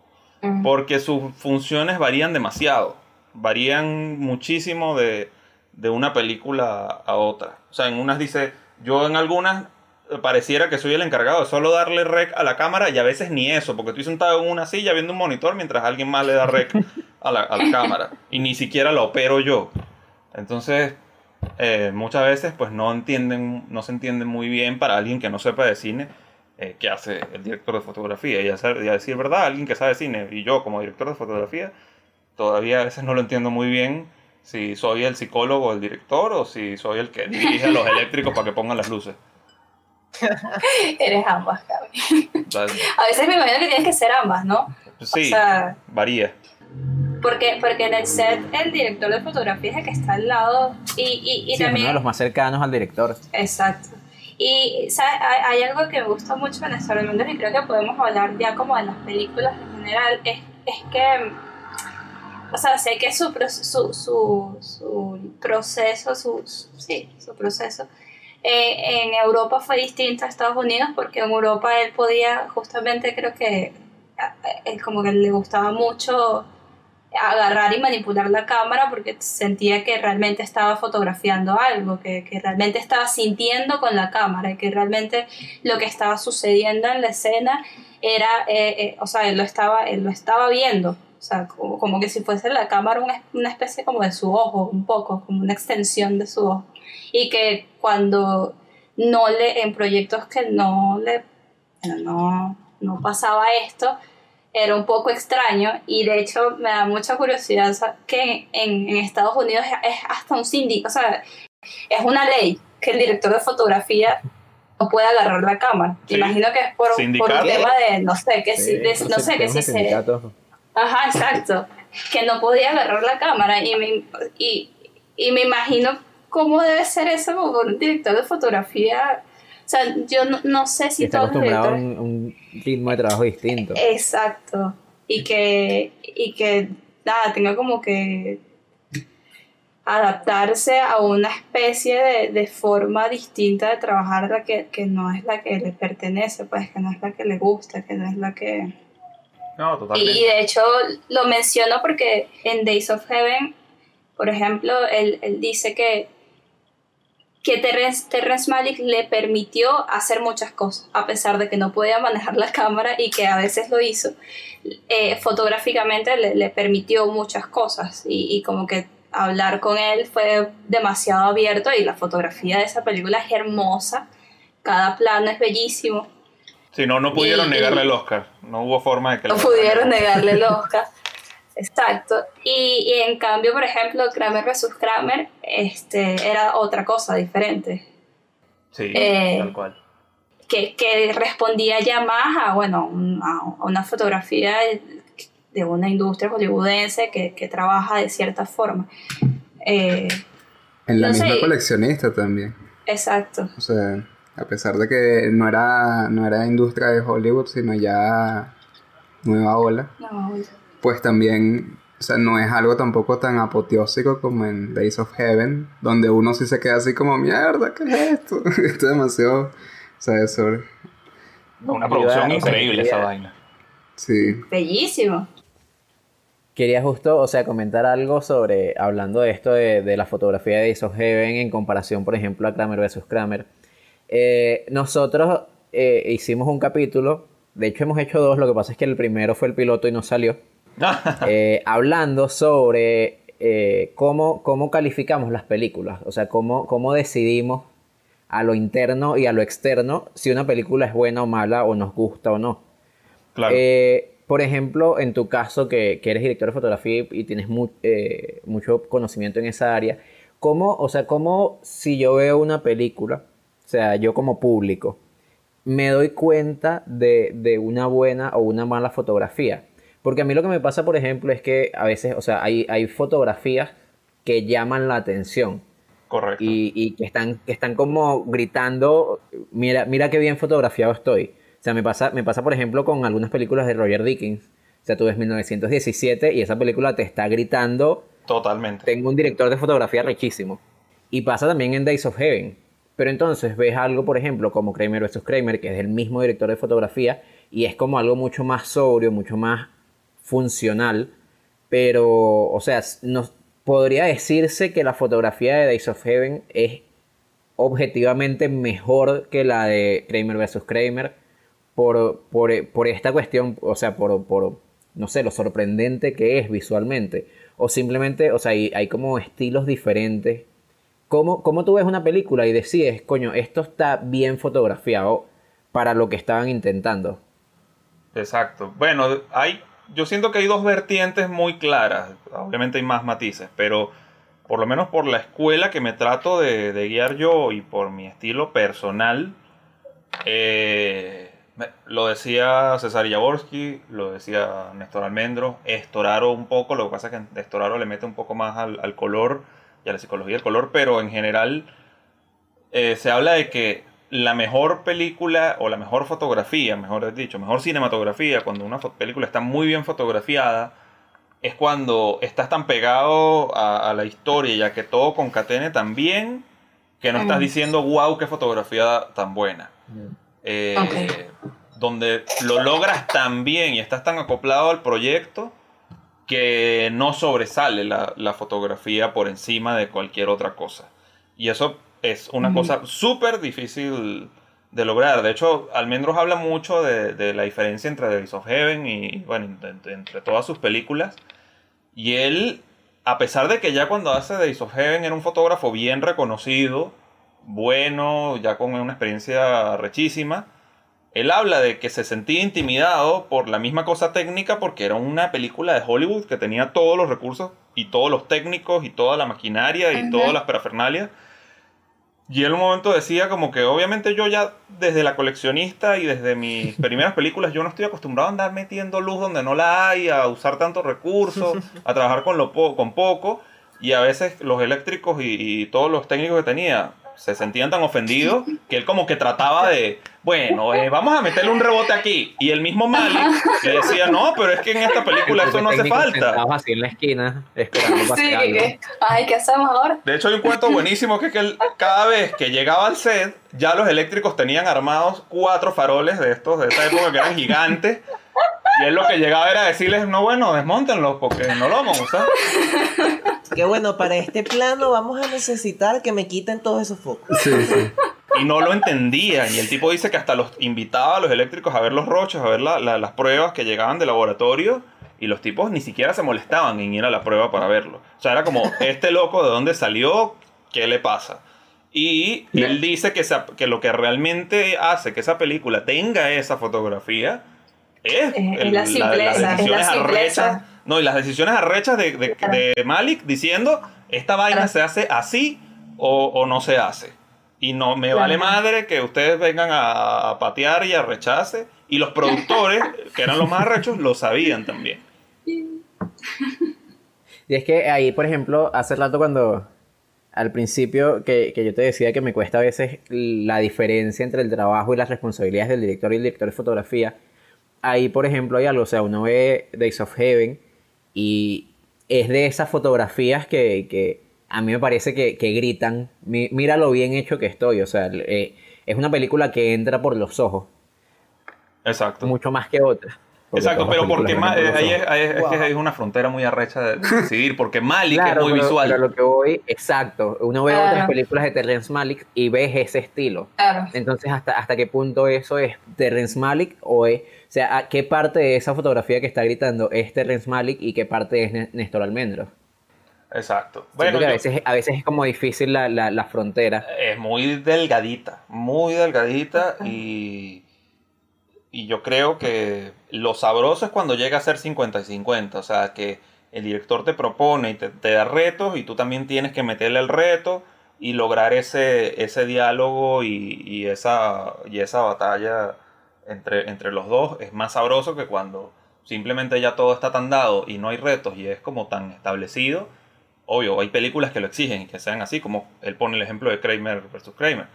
S1: porque sus funciones varían demasiado, varían muchísimo de, de una película a otra. O sea, en unas dice, yo en algunas pareciera que soy el encargado de solo darle rec a la cámara y a veces ni eso, porque estoy sentado en una silla viendo un monitor mientras alguien más le da rec a la, a la cámara y ni siquiera la opero yo. Entonces, eh, muchas veces pues no entienden, no se entiende muy bien para alguien que no sepa de cine eh, qué hace el director de fotografía. Y a, ser- y a decir verdad, alguien que sabe cine y yo como director de fotografía, todavía a veces no lo entiendo muy bien si soy el psicólogo el director o si soy el que dirige a los eléctricos para que pongan las luces. (laughs)
S4: Eres ambas,
S1: sea,
S4: A veces me imagino que tienes que ser ambas, ¿no?
S1: sí,
S4: O sea,
S1: varía.
S4: porque, porque en el set el director de fotografía es el que está al lado y, y, y
S2: Sí, es uno
S4: también...
S2: de los más cercanos al director.
S4: Exacto. Y ¿sabes? Hay, hay algo que me gusta mucho en Star Mendes y creo que podemos hablar ya como de las películas en general, es, es que, o sea, sé que su, pro- su, su, su proceso, su, su- sí, su proceso eh, en Europa fue distinto a Estados Unidos porque en Europa él podía, justamente creo que él como que le gustaba mucho agarrar y manipular la cámara porque sentía que realmente estaba fotografiando algo, que, que realmente estaba sintiendo con la cámara y que realmente lo que estaba sucediendo en la escena era, eh, eh, o sea, él lo estaba, él lo estaba viendo, o sea, como, como que si fuese la cámara una, una especie como de su ojo, un poco, como una extensión de su ojo. Y que cuando no le, en proyectos que no le, no, no pasaba esto, era un poco extraño y de hecho me da mucha curiosidad que en, en Estados Unidos es, hasta un síndico, o sea, es una ley que el director de fotografía no puede agarrar la cámara.
S1: Sí.
S4: Imagino que es por, por un tema de, no sé, que si, de- no sé, que si se... Ajá, exacto. Que no podía agarrar la cámara y me, y, y me imagino cómo debe ser eso como un director de fotografía. O sea, yo no, no sé si
S2: está
S4: todos los
S2: acostumbrado a
S4: directores...
S2: un, un ritmo de trabajo distinto.
S4: Exacto. Y que, y que nada, tenga como que adaptarse a una especie de, de forma distinta de trabajar la que, que no es la que le pertenece, pues que no es la que le gusta, que no es la que...
S1: No,
S4: Y,
S1: totalmente.
S4: y de hecho lo menciono porque en Days of Heaven, por ejemplo, él, él dice que, que Terrence, Terrence Malick le permitió hacer muchas cosas, a pesar de que no podía manejar la cámara y que a veces lo hizo. Eh, fotográficamente le, le permitió muchas cosas y, y como que hablar con él fue demasiado abierto y la fotografía de esa película es hermosa, cada plano es bellísimo.
S1: Si no, no pudieron
S4: y-
S1: negarle el Oscar. No hubo forma de que
S4: No pudieron negarle el (laughs) Oscar. Exacto. Y, y en cambio, por ejemplo, Kramer vs. Kramer este, era otra cosa diferente.
S1: Sí,
S4: Eh,
S1: tal cual.
S4: Que, que respondía ya más a, bueno, un- a una fotografía de una industria hollywoodense que, que trabaja de cierta forma. Eh,
S3: En la
S4: No
S3: misma
S4: sé.
S3: coleccionista también.
S4: exacto.
S3: O sea, a pesar de que no era, no era industria de Hollywood, sino ya nueva ola,
S4: No,
S3: pues también o sea, no es algo tampoco tan apoteósico como en Days of Heaven, donde uno sí se queda así como, mierda, ¿qué es esto? (laughs) esto es demasiado, o sea, es sobre...
S1: Una producción increíble esa vaina.
S3: Sí.
S4: Bellísimo.
S2: Quería justo, o sea, comentar algo sobre, hablando de esto de, de la fotografía de Days of Heaven en comparación, por ejemplo, a Kramer vs. Kramer. Eh, nosotros eh, hicimos un capítulo, de hecho hemos hecho dos, lo que pasa es que el primero fue el piloto y no salió, (laughs) eh, hablando sobre eh, cómo, cómo calificamos las películas, o sea, cómo, cómo decidimos a lo interno y a lo externo si una película es buena o mala o nos gusta o no.
S1: Claro.
S2: Eh, por ejemplo, en tu caso, que, que eres director de fotografía y, tienes mu- eh, mucho conocimiento en esa área, ¿cómo, o sea, cómo si yo veo una película, o sea, yo como público, me doy cuenta de, de una buena o una mala fotografía? Porque a mí lo que me pasa, por ejemplo, es que a veces, o sea, hay, hay fotografías que llaman la atención
S1: Correcto.
S2: y, y que están, que están como gritando, mira, mira qué bien fotografiado estoy. O sea, me pasa, me pasa, por ejemplo, con algunas películas de Roger Dickens. O sea, tú ves 1917 y esa película te está gritando,
S1: Totalmente.
S2: tengo un director de fotografía rechísimo. Y pasa también en Days of Heaven. Pero entonces ves algo, por ejemplo, como Kramer vs. Kramer, que es el mismo director de fotografía, y es como algo mucho más sobrio, mucho más funcional. Pero, o sea, nos, podría decirse que la fotografía de Days of Heaven es objetivamente mejor que la de Kramer vs. Kramer por, por, por esta cuestión, o sea, por, por, no sé, lo sorprendente que es visualmente. O simplemente, o sea, hay, hay como estilos diferentes. ¿Cómo, ¿Cómo tú ves una película y decides, coño, esto está bien fotografiado para lo que estaban intentando?
S1: Exacto. Bueno, hay, yo siento que hay dos vertientes muy claras. Obviamente hay más matices, pero por lo menos por la escuela que me trato de, guiar yo y por mi estilo personal, eh, lo decía César Jaworski, lo decía Néstor Almendro, Estoraro un poco, lo que pasa es que Estoraro le mete un poco más al, al color y a la psicología del color, pero en general eh, se habla de que la mejor película o la mejor fotografía, mejor dicho, mejor cinematografía, cuando una película está muy bien fotografiada, es cuando estás tan pegado a, a la historia y a que todo concatene tan bien que no estás diciendo, wow, qué fotografía tan buena. Eh. Donde lo logras tan bien y estás tan acoplado al proyecto que no sobresale la, la fotografía por encima de cualquier otra cosa. Y eso es una cosa súper difícil de lograr. De hecho, Almendros habla mucho de, de la diferencia entre Days of Heaven y, bueno, entre, entre todas sus películas. Y él, a pesar de que ya cuando hace Days of Heaven era un fotógrafo bien reconocido, bueno, ya con una experiencia rechísima, él habla de que se sentía intimidado por la misma cosa técnica porque era una película de Hollywood que tenía todos los recursos y todos los técnicos y toda la maquinaria y
S4: Ajá.
S1: todas las parafernalias. Y él un momento decía como que obviamente yo ya desde la coleccionista y desde mis (laughs) primeras películas yo no estoy acostumbrado a andar metiendo luz donde no la hay, a usar tantos recursos, (laughs) a trabajar con, lo po- con poco. Y a veces los eléctricos y, y todos los técnicos que tenía se sentían tan ofendidos que él como que trataba de, bueno, eh, vamos a meterle un rebote aquí. Y el mismo Malik le decía, no, pero es que en esta película
S2: El
S1: eso no hace falta.
S2: así en la esquina, esperando
S4: Sí, que- ay, ¿qué hacemos ahora?
S1: De hecho, hay un cuento buenísimo que es que él, cada vez que llegaba al set, ya los eléctricos tenían armados cuatro faroles de estos, de esa época que eran gigantes. Y él lo que llegaba era decirles, no, bueno, desmontenlos porque no lo vamos a usar.
S5: Que bueno, para este plano vamos a necesitar que me quiten todos esos focos.
S3: Sí, sí.
S1: Y no lo entendían. Y el tipo dice que hasta los invitaba a los eléctricos a ver los roches, a ver la- la- las pruebas que llegaban del laboratorio. Y los tipos ni siquiera se molestaban en ir a la prueba para verlo. O sea, era como, este loco de dónde salió, ¿qué le pasa? Y él dice que, esa- que lo que realmente hace que esa película tenga esa fotografía es,
S4: Es-
S1: el-
S4: la simpleza,
S1: las
S4: es la
S1: decisiones arrechas. No, y las decisiones arrechas de, de- de Malik diciendo, esta vaina se hace así o, o no se hace. Y no me
S4: Claro.
S1: vale madre que ustedes vengan a, a patear y a rechace. Y los productores, que eran los más arrechos, lo sabían también.
S2: Y es que ahí, por ejemplo, hace rato cuando al principio que, que yo te decía que me cuesta a veces la diferencia entre el trabajo y las responsabilidades del director y el director de fotografía, ahí, por ejemplo, hay algo, o sea, uno ve Days of Heaven y es de esas fotografías que, que a mí me parece que, que gritan, "Mi- mira lo bien hecho que estoy, o sea, eh, es una película que entra por los ojos,
S1: Exacto.
S2: mucho más que otras. porque
S1: Exacto, pero porque
S2: por
S1: ahí es,
S2: ojos.
S1: ahí es- es que
S5: Wow.
S1: hay una frontera muy arrecha de (laughs) decidir, porque Malik
S2: Claro,
S1: es muy
S2: pero,
S1: visual.
S2: pero lo que voy, exacto, uno ve
S4: Claro.
S2: otras películas de Terrence Malick y ves ese estilo.
S4: Claro.
S2: Entonces, ¿hasta, hasta qué punto eso es Terrence Malick o es, o sea, ¿a qué parte de esa fotografía que está gritando es Terrence Malick y qué parte es N- Néstor Almendro?
S1: Exacto. Bueno,
S2: que a
S1: yo-
S2: veces, a veces es como difícil la, la, la frontera.
S1: es muy delgadita, muy delgadita y, y yo creo que lo sabroso es cuando llega a ser 50 y 50, o sea, que el director te propone y te, te da retos y tú también tienes que meterle el reto y lograr ese, ese diálogo y, y esa, y esa batalla entre, entre los dos es más sabroso que cuando simplemente ya todo está tan dado y no hay retos y es como tan establecido obvio, hay películas que lo exigen y que sean así, como él pone el ejemplo de Kramer versus Kramer.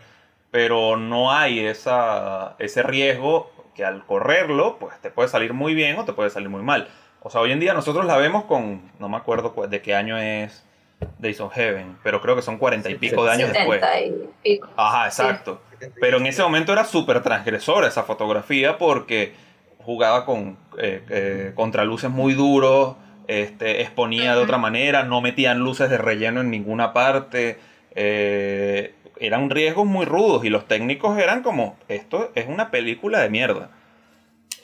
S1: Pero no hay esa, ese riesgo que al correrlo, pues te puede salir muy bien o te puede salir muy mal. O sea, hoy en día nosotros la vemos con, no me acuerdo cu- de qué año es Days of Heaven, pero creo que son cuarenta y pico de años después.
S4: 70 y pico.
S1: Ajá, exacto. Pero en ese momento era súper transgresora esa fotografía porque jugaba con eh, eh, contraluces muy duros, este, exponía de otra manera, no metían luces de relleno en ninguna parte. eh, eran riesgos muy rudos y los técnicos eran como, esto es una película de mierda.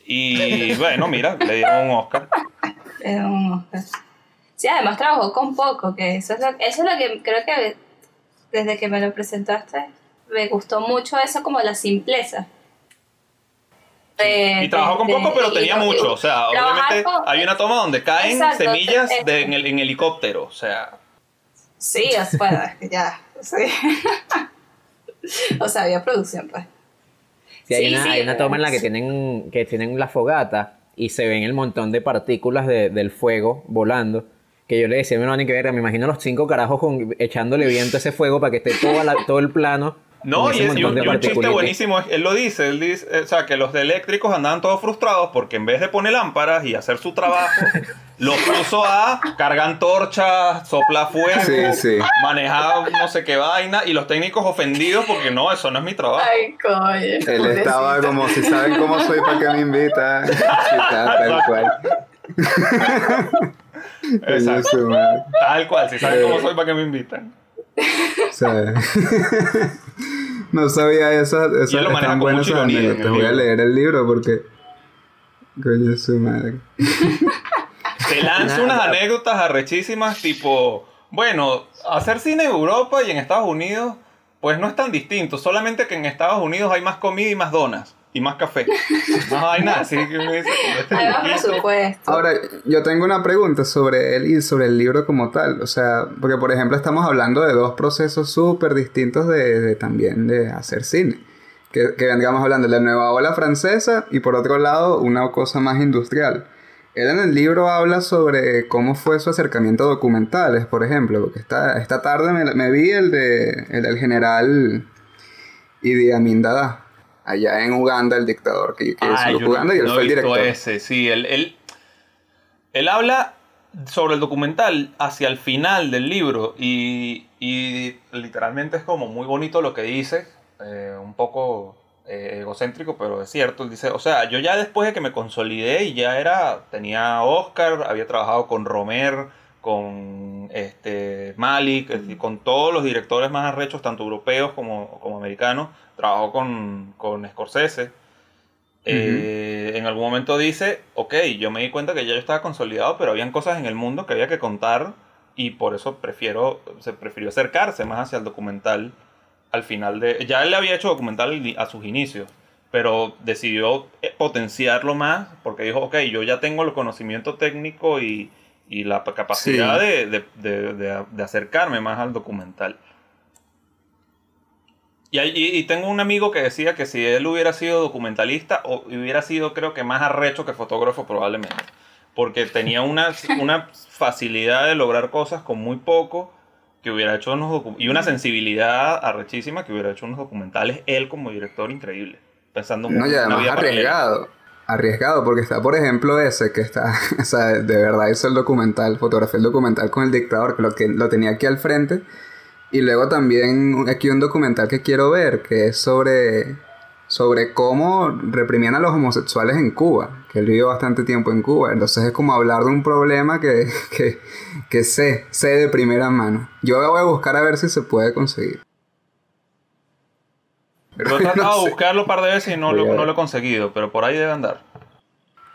S1: Y (laughs) bueno, mira, le dieron un Oscar.
S4: Era un Oscar. Sí, además trabajó con poco, que eso es lo, eso es lo que creo que desde que me lo presentaste me gustó mucho eso como la simpleza. De-
S1: Y trabajó con
S4: de-
S1: poco, pero tenía mucho. O sea, obviamente
S4: con-
S1: hay una toma donde caen
S4: Exacto,
S1: semillas de- en, el, en helicóptero. O sea,
S4: Sí, bueno, es que ya. Sí. (laughs) o sea, había producción, pues.
S2: Sí, hay,
S4: Sí,
S2: una,
S4: sí,
S2: hay una toma en la que tienen, que tienen la fogata y se ven el montón de partículas de- del fuego volando. Que yo le decía a mi hermano que ver, me imagino los cinco carajos con, echándole viento a ese fuego para que esté toda la- todo el plano.
S1: No, y, es- y un, y un chiste buenísimo, es- él lo dice, él dice, eh, o sea, que los de eléctricos andaban todos frustrados porque en vez de poner lámparas y hacer su trabajo, (laughs) los puso a cargar antorchas, soplar fuego,
S3: Sí, sí.
S1: manejar no sé qué vaina, y los técnicos ofendidos porque no, eso no es mi trabajo.
S4: Ay, coño.
S3: Él estaba como, si saben cómo soy, ¿para qué me invitan? (laughs) Tal cual.
S1: Exacto. Tal cual, si saben cómo soy, ¿para qué me invitan?
S3: No sabía esas, esas
S1: lo
S3: están buenas esas anécdotas.
S1: el
S3: Voy a leer el libro porque. Coño, su madre.
S1: Te lanza unas anécdotas arrechísimas tipo, bueno, hacer cine en Europa y en Estados Unidos, pues no es tan distinto, solamente que en Estados Unidos hay más comida y más donas y más café. No hay nada, así que me dice, este
S4: más.
S3: Ahora, yo tengo una pregunta sobre él y sobre el libro como tal. O sea, porque por ejemplo estamos hablando de dos procesos súper distintos de, de también de hacer cine. Que, que vengamos hablando de la nueva ola francesa y por otro lado una cosa más industrial. Él en el libro habla sobre cómo fue su acercamiento a documentales, por ejemplo, porque esta, esta tarde me, me vi el, de, el del general Idi Amin Dada, allá en Uganda, el dictador que, que
S1: Ah, yo
S3: Uganda y él
S1: no
S3: fue el director.
S1: ese, sí, él, él, él habla sobre el documental hacia el final del libro y, y literalmente es como muy bonito lo que dice, eh, un poco eh, egocéntrico, pero es cierto, él dice, o sea, yo ya después de que me consolidé y ya era, tenía Oscar, había trabajado con Romer, con este Malik, es con todos los directores más arrechos, tanto europeos como, como americanos, trabajó con, con Scorsese. Eh, en algún momento dice, ok, yo me di cuenta que ya yo estaba consolidado, pero habían cosas en el mundo que había que contar y por eso prefiero, se prefirió acercarse más hacia el documental al final de... Ya él había hecho documental a sus inicios, pero decidió eh, potenciarlo más porque dijo, ok, yo ya tengo el conocimiento técnico y, y la capacidad
S3: Sí.
S1: de- de- de- de acercarme más al documental. Y, y- y tengo un amigo que decía que si él hubiera sido documentalista, o hubiera sido creo que más arrecho que fotógrafo probablemente. Porque tenía una, (laughs) una facilidad de lograr cosas con muy poco que hubiera hecho unos y una sensibilidad arrechísima que hubiera hecho unos documentales él como director increíble. Pensando
S3: No, y
S1: una
S3: además
S1: paralela.
S3: arriesgado. arriesgado porque está, por ejemplo, ese que está, (laughs) o sea, de verdad hizo el documental, fotografía el documental con el dictador, que lo, que lo tenía aquí al frente. Y luego también aquí un documental que quiero ver, que es sobre, sobre cómo reprimían a los homosexuales en Cuba, que él vivió bastante tiempo en Cuba. Entonces es como hablar de un problema que, (laughs) que, que sé, sé de primera mano. Yo voy a buscar a ver si se puede conseguir.
S1: Yo he (laughs) tratado
S3: No
S1: de buscarlo un par de veces y no lo, no lo he conseguido, pero por ahí debe andar.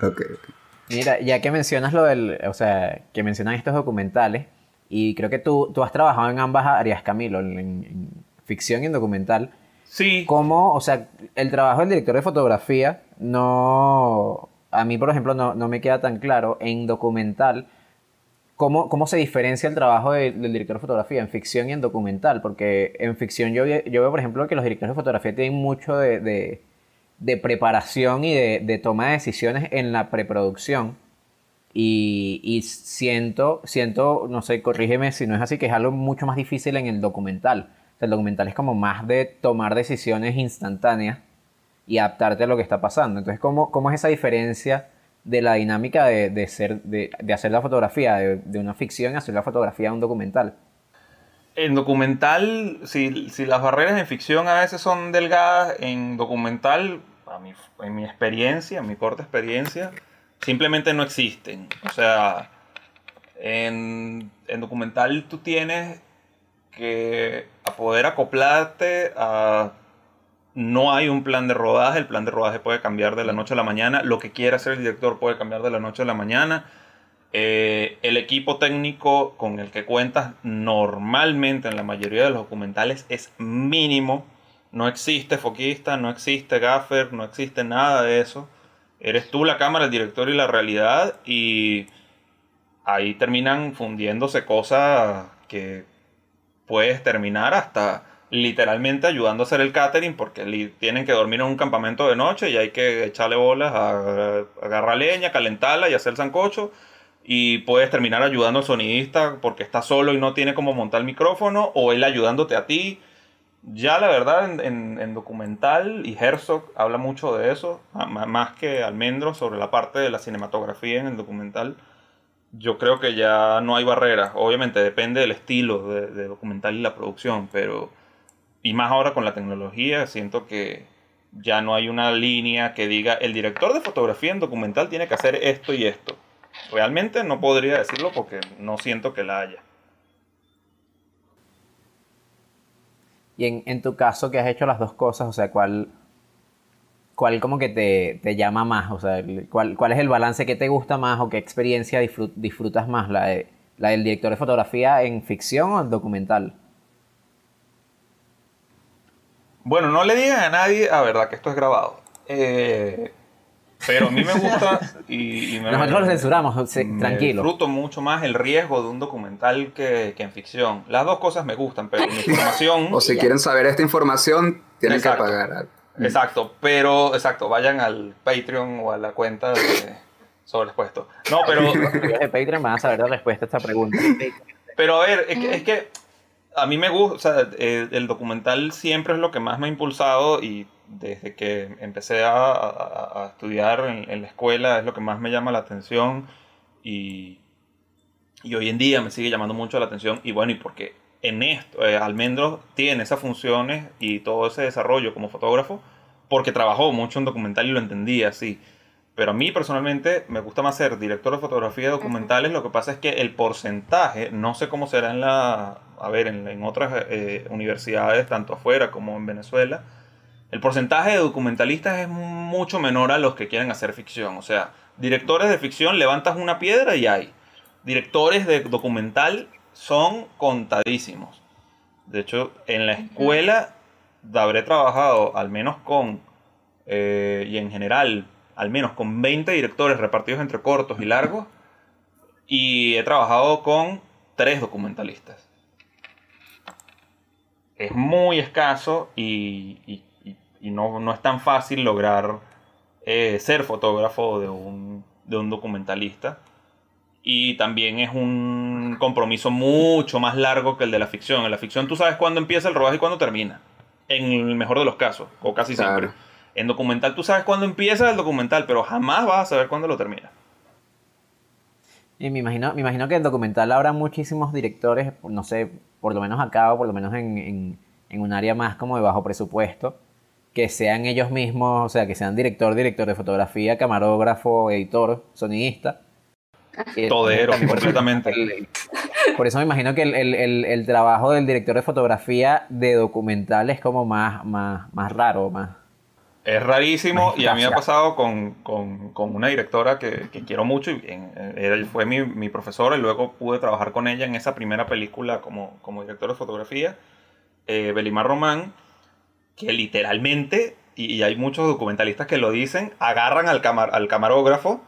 S3: Ok, ok.
S2: Mira, ya que mencionas lo del, o sea, que mencionan estos documentales, y creo que tú, tú has trabajado en ambas áreas, Camilo, en, en ficción y en documental.
S1: Sí,
S2: ¿Cómo, o sea, el trabajo del director de fotografía no, a mí por ejemplo no, no me queda tan claro en documental, ¿cómo, cómo se diferencia el trabajo de- del director de fotografía en ficción y en documental? Porque en ficción yo, yo veo por ejemplo que los directores de fotografía tienen mucho de, de- de preparación y de, de toma de decisiones en la preproducción. Y, siento, siento, no sé, corrígeme si no es así, que es algo mucho más difícil en el documental. El documental es como más de tomar decisiones instantáneas y adaptarte a lo que está pasando. Entonces, ¿cómo, cómo es esa diferencia de la dinámica de, de ser, de, de hacer la fotografía de, una ficción hacer la fotografía de un documental?
S1: En documental, si, si las barreras en ficción a veces son delgadas, en documental, a mi, en mi experiencia, en mi corta experiencia, simplemente no existen. O sea, en, en documental tú tienes que a poder acoplarte. No hay un plan de rodaje, el plan de rodaje puede cambiar de la noche a la mañana, lo que quiera hacer el director puede cambiar de la noche a la mañana. Eh, el equipo técnico con el que cuentas normalmente en la mayoría de los documentales es mínimo. No existe foquista, no existe gaffer, no existe nada de eso. Eres tú la cámara, el director y la realidad y ahí terminan fundiéndose cosas que puedes terminar hasta literalmente ayudando a hacer el catering porque tienen que dormir en un campamento de noche y hay que echarle bolas a, agarrar leña, calentarla y hacer sancocho y puedes terminar ayudando al sonidista porque está solo y no tiene cómo montar el micrófono o él ayudándote a ti. Ya la verdad en, en- en documental y Herzog habla mucho de eso, más que Almendro sobre la parte de la cinematografía en el documental. Yo creo que ya no hay barreras. Obviamente depende del estilo de, de documental y la producción, pero y más ahora con la tecnología, siento que ya no hay una línea que diga el director de fotografía en documental tiene que hacer esto y esto. Realmente no podría decirlo porque no siento que la haya.
S2: Y en, tu caso, que has hecho las dos cosas, o sea, ¿cuál, cuál como que te, te llama más? O sea, ¿cuál, ¿cuál es el balance que te gusta más o qué experiencia disfrut- disfrutas más? ¿La, de- ¿La del director de fotografía en ficción o en documental?
S1: Bueno, no le digan a nadie, a verdad, que esto es grabado. Eh, pero a mí me gusta (laughs) y, y me,
S2: Nosotros lo censuramos, sí,
S1: me
S2: tranquilo.
S1: disfruto mucho más el riesgo de un documental que, que en ficción. Las dos cosas me gustan, pero en información... (laughs)
S3: O si quieren saber esta información, tienen
S1: Exacto.
S3: que pagar.
S1: Exacto, pero exacto, vayan al Patreon o a la cuenta de sobreexpuesto. No, pero, (laughs)
S2: de Patreon van a saber la respuesta a esta pregunta.
S1: pero a ver, es que, es que a mí me gusta, o sea, eh, el documental siempre es lo que más me ha impulsado y desde que empecé a, a- a estudiar en, en la escuela es lo que más me llama la atención y, y hoy en día me sigue llamando mucho la atención y bueno, y porque en esto, eh, Almendros tiene esas funciones y todo ese desarrollo como fotógrafo porque trabajó mucho en documental y lo entendía así. Pero a mí personalmente me gusta más ser director de fotografía de documentales. Lo que pasa es que el porcentaje, no sé cómo será en la, a ver, en, en otras eh, universidades, tanto afuera como en Venezuela, el porcentaje de documentalistas es mucho menor a los que quieren hacer ficción. O sea, directores de ficción levantas una piedra y hay. Directores de documental son contadísimos. De hecho, en la escuela habré trabajado al menos con, eh, y en general, al menos con 20 directores repartidos entre cortos y largos. Y he trabajado con tres documentalistas. Es muy escaso y, y- y- no, no es tan fácil lograr eh, ser fotógrafo de un, de un documentalista. Y también es un compromiso mucho más largo que el de la ficción. En la ficción tú sabes cuándo empieza el rodaje y cuándo termina. En el mejor de los casos, o casi
S3: Claro.
S1: siempre. En documental tú sabes cuándo empieza el documental, pero jamás vas a saber cuándo lo termina.
S2: Y me imagino, me imagino que en documental habrá muchísimos directores, no sé, por lo menos acá o por lo menos en, en- en un área más como de bajo presupuesto, que sean ellos mismos, o sea, que sean director, director de fotografía, camarógrafo, editor, sonidista. Eh,
S1: Todero,
S2: por eso-
S1: completamente. (laughs)
S2: Por eso me imagino que el, el- el- el trabajo del director de fotografía de documental es como más, más, más raro, más...
S1: Es rarísimo y a mí me ha pasado con, con- con una directora que, que quiero mucho y en- fue mi, mi profesora y luego pude trabajar con ella en esa primera película como, como director de fotografía, eh, Belimar Román, que literalmente, y, y hay muchos documentalistas que lo dicen, agarran al, camar- al camarógrafo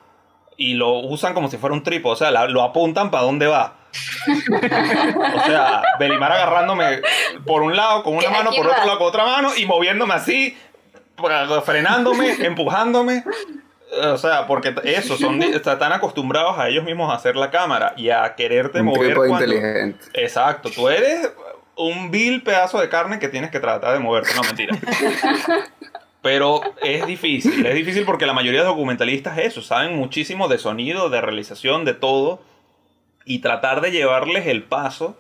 S1: y lo usan como si fuera un trípode, o sea, la- lo apuntan para dónde va. O sea, Belimar agarrándome por un lado con una
S4: ¿Aquí
S1: mano, por
S4: va?
S1: otro lado con otra mano y moviéndome así, frenándome, (laughs) empujándome. O sea, porque eso, son, están acostumbrados a ellos mismos a hacer la cámara y a quererte
S3: Un
S1: mover. cuando-
S3: inteligente.
S1: Exacto, tú eres un vil pedazo de carne que tienes que tratar de moverte, no mentira. Pero es difícil, es difícil porque la mayoría de documentalistas eso, saben muchísimo de sonido, de realización, de todo, y tratar de llevarles el paso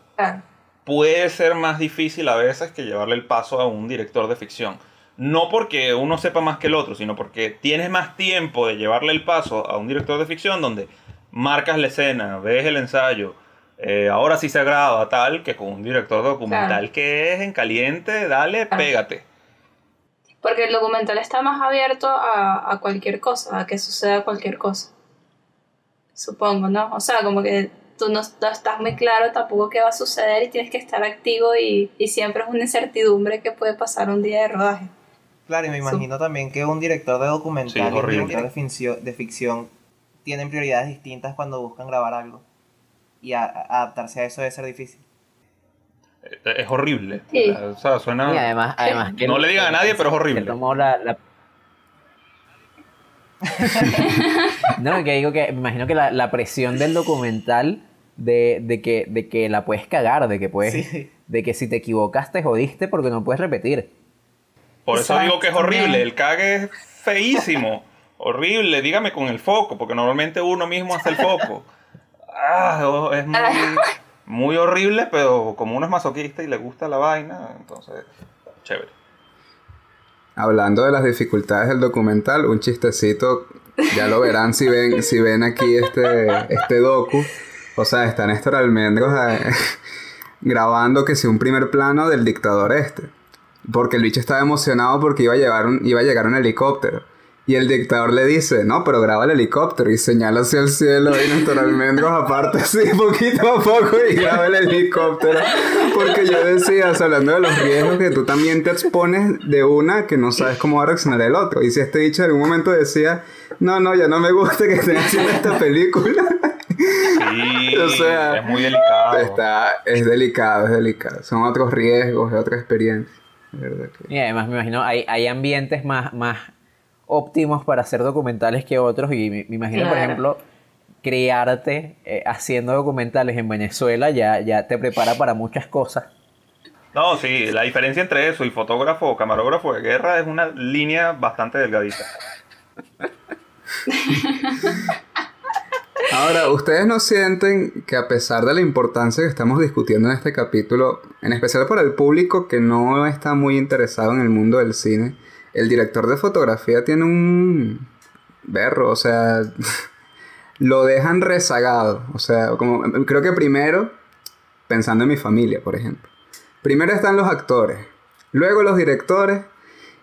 S1: puede ser más difícil a veces que llevarle el paso a un director de ficción. No porque uno sepa más que el otro, sino porque tienes más tiempo de llevarle el paso a un director de ficción donde marcas la escena, ves el ensayo, eh, ahora sí se graba tal, que con un director documental
S4: Claro.
S1: que es en caliente, dale,
S4: Claro.
S1: pégate.
S4: Porque el documental está más abierto a, a cualquier cosa, a que suceda cualquier cosa. Supongo, ¿no? O sea, como que tú no, no estás muy claro tampoco qué va a suceder y tienes que estar activo y, y siempre es una incertidumbre que puede pasar un día de rodaje.
S5: Claro, y me imagino también que un director de
S1: Sí,
S5: documental
S1: es
S5: y un director de ficción, de ficción tienen prioridades distintas cuando buscan grabar algo. Y a- a- adaptarse a eso debe ser difícil.
S1: Eh, Es horrible.
S4: Sí.
S1: O sea, suena...
S2: Y además, además que
S1: No le digan a nadie, pero es
S2: que
S1: horrible.
S2: tomó la, la- (laughs) No, que digo que me imagino que la, la presión del documental de, de que, de que la puedes cagar, de que puedes,
S5: Sí.
S2: de que si te equivocas te jodiste porque no puedes repetir.
S1: Por eso digo que es horrible, el cague es feísimo, horrible, dígame con el foco, porque normalmente uno mismo hace el foco. (laughs) Ah, oh, es muy, (laughs) muy horrible, pero como uno es masoquista y le gusta la vaina, entonces, chévere.
S3: Hablando de las dificultades del documental, un chistecito, ya lo verán si ven, si ven aquí este, este docu. O sea, está Néstor Almendros eh, (laughs) grabando que si un primer plano del dictador este. Porque el bicho estaba emocionado porque iba a, llevar un, iba a llegar un helicóptero. Y el dictador le dice, no, pero graba el helicóptero y señala hacia el cielo y Néstor Almendros aparte así poquito a poco y graba el helicóptero. Porque yo decía, o sea, hablando de los riesgos, que tú también te expones de una que no sabes cómo va a reaccionar el otro. Y si este dicho en algún momento decía, no, no, ya no me gusta que estén haciendo esta película.
S1: Sí,
S3: O sea,
S1: es muy delicado.
S3: Está, es delicado, es delicado. Son otros riesgos, es otra experiencia. Que-
S2: Y además me imagino hay, hay ambientes más, más óptimos para hacer documentales que otros y me, me imagino, por ejemplo, criarte eh, haciendo documentales en Venezuela ya, ya te prepara para muchas cosas.
S1: No, sí, la diferencia entre eso y fotógrafo o camarógrafo de guerra es una línea bastante delgadita. (laughs)
S3: Ahora, ¿ustedes no sienten que a pesar de la importancia que estamos discutiendo en este capítulo, en especial para el público que no está muy interesado en el mundo del cine, el director de fotografía tiene un berro, o sea, (laughs) lo dejan rezagado, o sea, como creo que primero, pensando en mi familia, por ejemplo, primero están los actores, luego los directores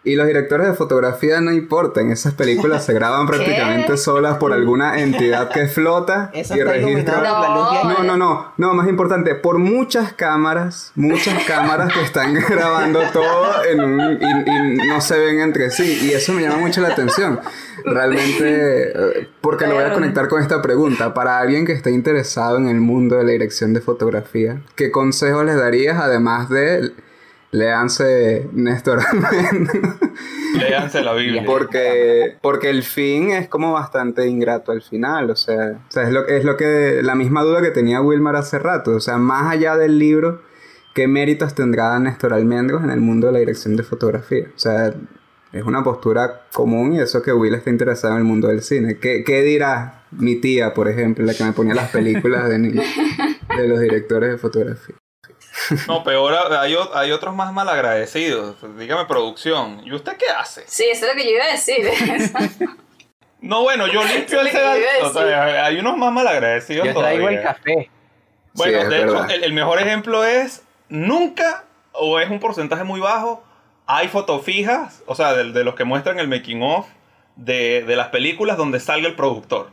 S3: y los directores de fotografía no importan, esas películas se graban (laughs) prácticamente solas por alguna entidad que flota (laughs)
S5: Eso
S3: y registra.
S5: de
S3: No, no, no, no, más importante, por muchas cámaras, muchas cámaras que están (laughs) grabando todo en un, y, y no se ven entre sí. Y eso me llama mucho la atención. Realmente, eh, porque lo voy a conectar con esta pregunta. Para alguien que esté interesado en el mundo de la dirección de fotografía, ¿qué consejos les darías además de léanse Néstor (laughs) Almendros?
S1: Léanse la Biblia.
S3: Porque, porque el fin es como bastante ingrato al final, o sea, o sea, es, lo, es lo que, la misma duda que tenía Wilmar hace rato, o sea, más allá del libro, ¿qué méritos tendrá Néstor Almendros en el mundo de la dirección de fotografía? O sea, Es una postura común y eso que Will está interesado en el mundo del cine. ¿Qué, qué dirá mi tía, por ejemplo, la que me ponía las películas de, (laughs) de los directores de fotografía?
S1: No, peor, hay, otros más malagradecidos. Dígame, producción. ¿Y usted qué hace?
S4: Sí, eso es lo que yo iba a decir. (laughs)
S1: No, bueno, yo limpio el. O sea, hay unos más malagradecidos
S2: Yo traigo el
S1: todavía.
S2: café.
S1: Bueno,
S3: Sí,
S1: de hecho, el, el mejor ejemplo es nunca, o es un porcentaje muy bajo, hay fotos fijas, o sea, de, de los que muestran el making of de, de las películas donde salga el productor.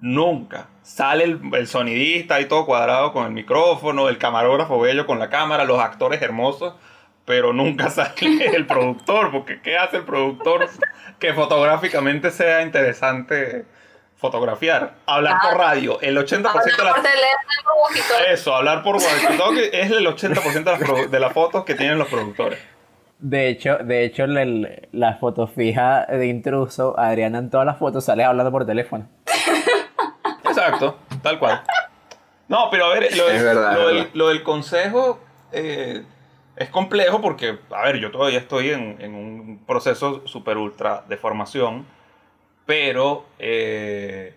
S1: Nunca. Sale el, el sonidista ahí todo cuadrado con el micrófono, el camarógrafo bello con la cámara, los actores hermosos, pero nunca (laughs) sale el productor, porque ¿qué hace el productor que fotográficamente sea interesante fotografiar? Hablar por radio. El 80% de
S4: Hablar
S1: las
S4: por teléfono,
S1: eso, hablar por (laughs) es el 80% de las, de las fotos que tienen los productores.
S2: De hecho, de hecho la, la foto fija de intruso, Adriana en todas las fotos sale hablando por teléfono.
S1: Exacto, tal cual. No, pero a ver, lo, del-
S3: Es verdad,
S1: lo
S3: es
S1: del,
S3: verdad.
S1: lo del consejo eh, es complejo porque, a ver, yo todavía estoy en, en un proceso super ultra de formación, pero eh,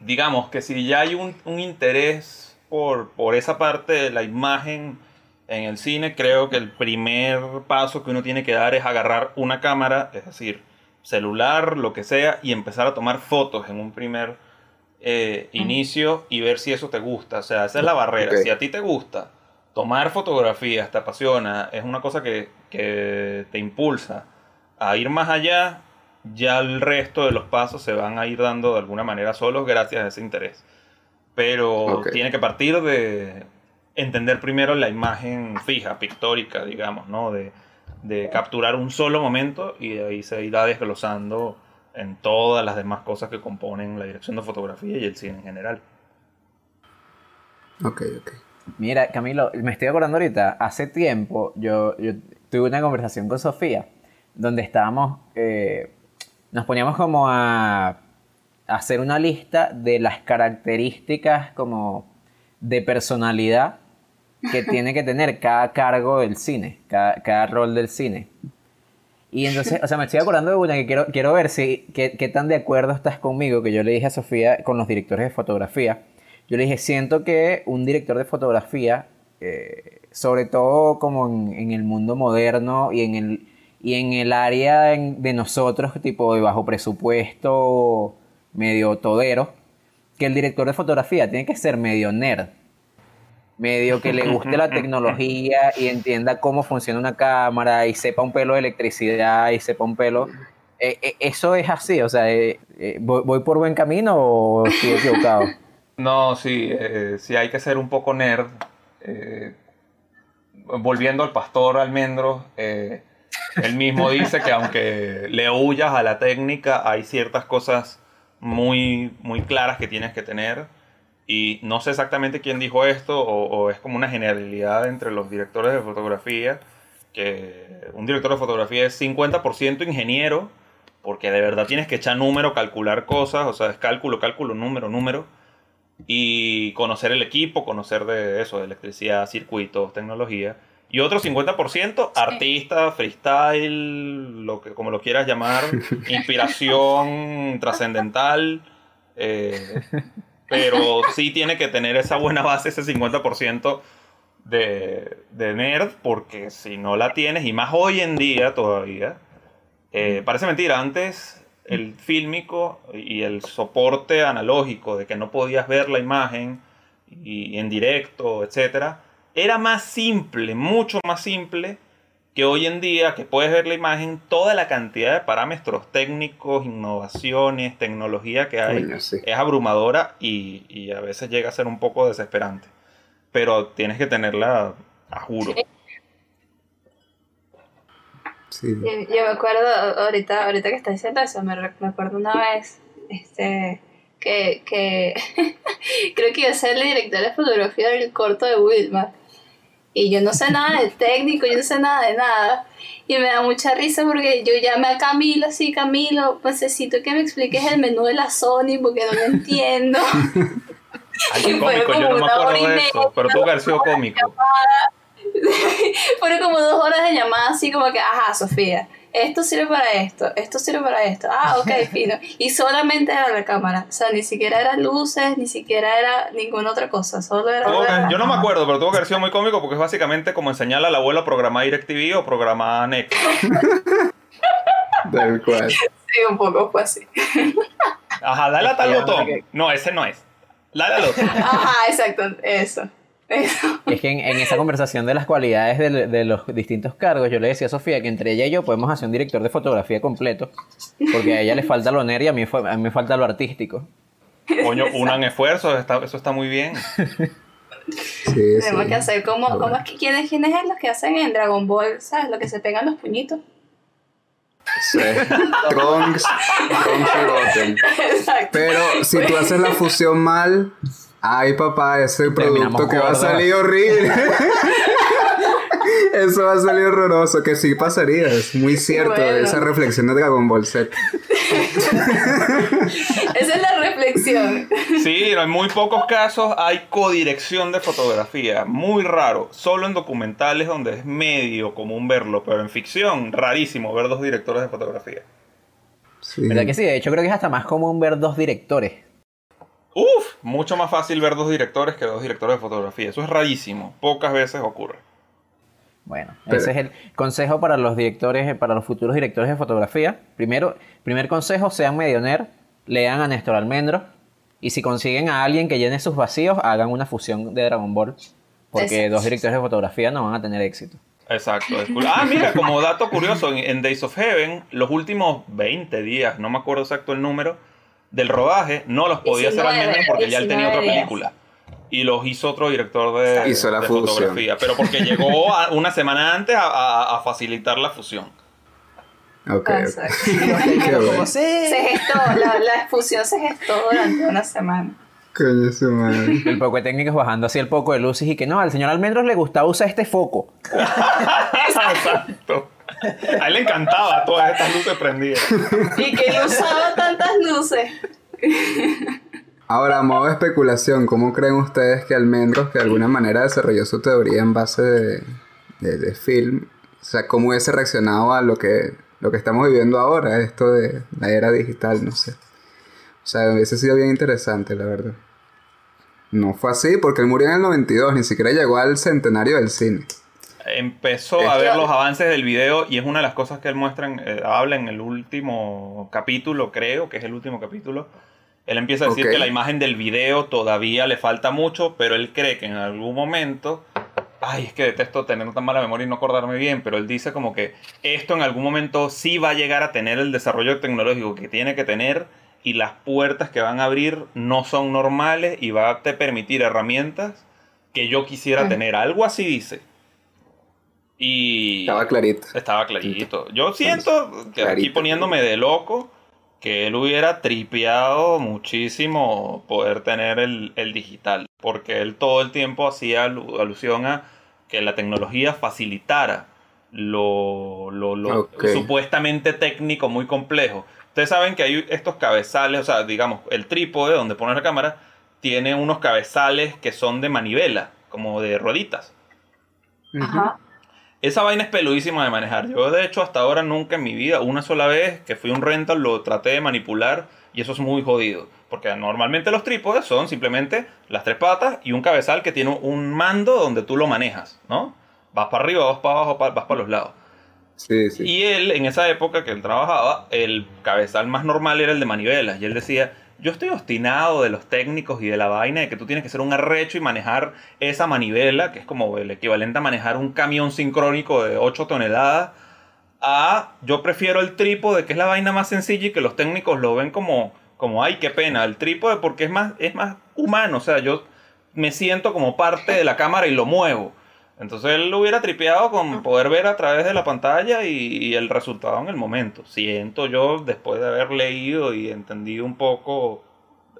S1: digamos que si ya hay un, un interés por, por esa parte de la imagen en el cine, creo que el primer paso que uno tiene que dar es agarrar una cámara, es decir, celular, lo que sea, y empezar a tomar fotos en un primer eh, inicio y ver si eso te gusta. O sea, esa es la barrera. Si a ti te gusta tomar fotografías, te apasiona, es una cosa que, que te impulsa a ir más allá, ya el resto de los pasos se van a ir dando de alguna manera solos gracias a ese interés. Pero tiene que partir de entender primero la imagen fija, pictórica, digamos, ¿no? De, de capturar un solo momento y de ahí se irá desglosando en todas las demás cosas que componen la dirección de fotografía y el cine en general.
S3: Ok, ok.
S2: Mira, Camilo, me estoy acordando ahorita, hace tiempo yo, yo tuve una conversación con Sofía, donde estábamos, eh, nos poníamos como a, hacer una lista de las características como de personalidad que (laughs) tiene que tener cada cargo del cine, cada, cada rol del cine. Y entonces, o sea, me estoy acordando de una que quiero, quiero ver si, qué, tan de acuerdo estás conmigo, que yo le dije a Sofía con los directores de fotografía. Yo le dije, siento que un director de fotografía, eh, sobre todo como en, el mundo moderno y en el, y en el área de nosotros, tipo de bajo presupuesto, medio todero, que el director de fotografía tiene que ser medio nerd. Medio que le guste la tecnología y entienda cómo funciona una cámara y sepa un pelo de electricidad y sepa un pelo. Eh, eh, eso es así, o sea, eh, ¿voy, voy por buen camino o estoy equivocado? (laughs)
S1: No, sí, sí hay que ser un poco nerd. volviendo al pastor Almendros, él mismo (laughs) dice que aunque le huyas a la técnica, hay ciertas cosas muy, muy claras que tienes que tener. Y no sé exactamente quién dijo esto, o, o es como una generalidad entre los directores de fotografía, que un director de fotografía es 50% ingeniero, porque de verdad tienes que echar número, calcular cosas, o sea, es cálculo, cálculo, número, número y conocer el equipo, conocer de eso, de electricidad, circuitos, tecnología. Y otro 50% artista, freestyle, lo que, como lo quieras llamar, (laughs) inspiración trascendental. eh, (laughs) pero sí tiene que tener esa buena base, ese 50% de, de nerd, porque si no la tienes, y más hoy en día todavía, eh, parece mentira, antes el fílmico y el soporte analógico de que no podías ver la imagen y en directo, etcétera, era más simple, mucho más simple que hoy en día que puedes ver la imagen, toda la cantidad de parámetros técnicos, innovaciones, tecnología que hay
S3: sí.
S1: es abrumadora y, y a veces llega a ser un poco desesperante. Pero tienes que tenerla a juro.
S3: Sí.
S4: Yo, yo me acuerdo, ahorita, ahorita que estás diciendo eso, me, me acuerdo una vez este, que, que (laughs) creo que iba a ser la directora de fotografía del corto de Wilma. Y yo no sé nada de técnico, yo no sé nada de nada. Y me da mucha risa porque yo llamé a Camilo, sí, Camilo, necesito que me expliques el menú de la Sony porque no lo entiendo. (laughs) Fue
S1: cómico, yo no me acuerdo de eso, pero tuvo que haber sido cómico. (laughs)
S4: Fueron como dos horas de llamada así como que, ajá, Sofía, esto sirve para esto, esto sirve para esto. Ah, ok, (laughs) fino. Y solamente era la cámara. O sea, ni siquiera eran luces, ni siquiera era ninguna otra cosa. Solo era.
S1: Tuvo que-
S4: la-
S1: yo no me acuerdo, pero tuvo que haber sido muy cómico porque es básicamente como enseñarle a la abuela a programar DirecTV o programar NEC. (laughs)
S3: Tal cual.
S4: Sí, un poco fue así.
S1: Ajá, dale a tal botón. No, ese no es. Dale al otro.
S4: Ajá, exacto, eso. Eso.
S2: Es que en, en esa conversación de las cualidades de, de los distintos cargos, yo le decía a Sofía que entre ella y yo podemos hacer un director de fotografía completo, porque a ella le falta lo nerd y a mí, fue- a mí me falta lo artístico.
S1: Coño, unan esfuerzos, está- eso está muy bien.
S3: Sí,
S4: Tenemos
S3: sí.
S4: que hacer como, como
S3: bueno.
S4: es que quiénes, quiénes es los que hacen en Dragon Ball, ¿sabes? Lo que se pegan los puñitos.
S3: Sí. Trunks, Trunks y Goten. (laughs)
S4: Exacto.
S3: Pero si tú haces la fusión mal, ay papá, ese producto que va a salir horrible. (laughs) Eso va a salir horroroso, que sí pasaría, es muy cierto
S4: Bueno.
S3: esa reflexión de Dragon Ball Z. (laughs)
S4: Esa es la reflexión.
S1: Sí, en muy pocos casos hay codirección de fotografía. Muy raro. Solo en documentales donde es medio común verlo, pero en ficción, rarísimo ver dos directores de fotografía.
S3: Sí.
S2: ¿Verdad que sí? De hecho, creo que es hasta más común ver dos directores.
S1: Uf, mucho más fácil ver dos directores que dos directores de fotografía. Eso es rarísimo. Pocas veces ocurre.
S2: Bueno,
S3: Pero-
S2: ese es el consejo para los directores, para los futuros directores de fotografía. Primero, primer consejo, sean medio nerd, lean a Néstor Almendro y si consiguen a alguien que llene sus vacíos, hagan una fusión de Dragon Ball, porque
S4: Exacto.
S2: dos directores de fotografía no van a tener éxito.
S1: Exacto. Ah, mira, como dato curioso, en, en Days of Heaven, los últimos 20 días, no me acuerdo exacto el número, del rodaje, no los podía hacer
S4: 19,
S1: Almendro porque ya él tenía otra
S4: 19 días.
S1: película. Y los hizo otro director de,
S3: Hizo la
S1: de
S3: fusión.
S1: fotografía. Pero porque llegó a- una semana antes a, a- a facilitar la fusión.
S3: Ok, ok.
S4: Exacto. (laughs)
S3: Qué bueno.
S5: Como, sí.
S4: Se gestó, la, la fusión se gestó durante una semana.
S3: Coño su madre.
S2: El poco de técnicos bajando así el poco de luces y que no, al señor Almendros le gustaba usar este foco. (laughs)
S1: Exacto. (laughs) A él le encantaba todas estas luces prendidas.
S4: Y que él usaba tantas luces.
S3: Ahora, a modo de especulación, ¿cómo creen ustedes que Almendros, que de alguna manera desarrolló su teoría en base de, de- de film, o sea, cómo hubiese reaccionado a lo que, lo que estamos viviendo ahora, esto de la era digital, no sé. O sea, hubiese sido bien interesante, la verdad. No fue así, porque él murió en el 92, ni siquiera llegó al centenario del cine.
S1: Empezó a ver los avances del video y es una de las cosas que él muestra, en- eh, habla en el último capítulo, creo que es el último capítulo. Él empieza a decir que la imagen del video todavía le falta mucho, pero él cree que en algún momento, ay, es que detesto tener tan mala memoria y no acordarme bien, pero él dice como que esto en algún momento sí va a llegar a tener el desarrollo tecnológico que tiene que tener y las puertas que van a abrir no son normales y va a te permitir herramientas que yo quisiera tener. Algo así dice. Y
S3: Estaba clarito.
S1: estaba clarito. Yo siento que aquí poniéndome de loco, que él hubiera tripeado muchísimo poder tener el, el digital. Porque él todo el tiempo hacía alu- alusión a que la tecnología facilitara lo, lo- lo supuestamente técnico muy complejo. Ustedes saben que hay estos cabezales, o sea, digamos, el trípode donde pones la cámara tiene unos cabezales que son de manivela, como de rueditas.
S4: Ajá.
S1: Esa vaina es peludísima de manejar. Yo, de hecho, hasta ahora nunca en mi vida, una sola vez que fui a un rental, lo traté de manipular y eso es muy jodido. Porque normalmente los trípodes son simplemente las tres patas y un cabezal que tiene un mando donde tú lo manejas, ¿no? Vas para arriba, vas para abajo, vas para los lados.
S3: Sí, sí.
S1: Y él, en esa época que él trabajaba, el cabezal más normal era el de manivelas. Y él decía, yo estoy obstinado de los técnicos y de la vaina de que tú tienes que ser un arrecho y manejar esa manivela, que es como el equivalente a manejar un camión sincrónico de 8 toneladas, a yo prefiero el trípode, que es la vaina más sencilla y que los técnicos lo ven como, como ay, qué pena, el trípode porque es más, es más humano, o sea, yo me siento como parte de la cámara y lo muevo. Entonces él lo hubiera tripeado con poder ver a través de la pantalla y, y el resultado en el momento. Siento yo, después de haber leído y entendido un poco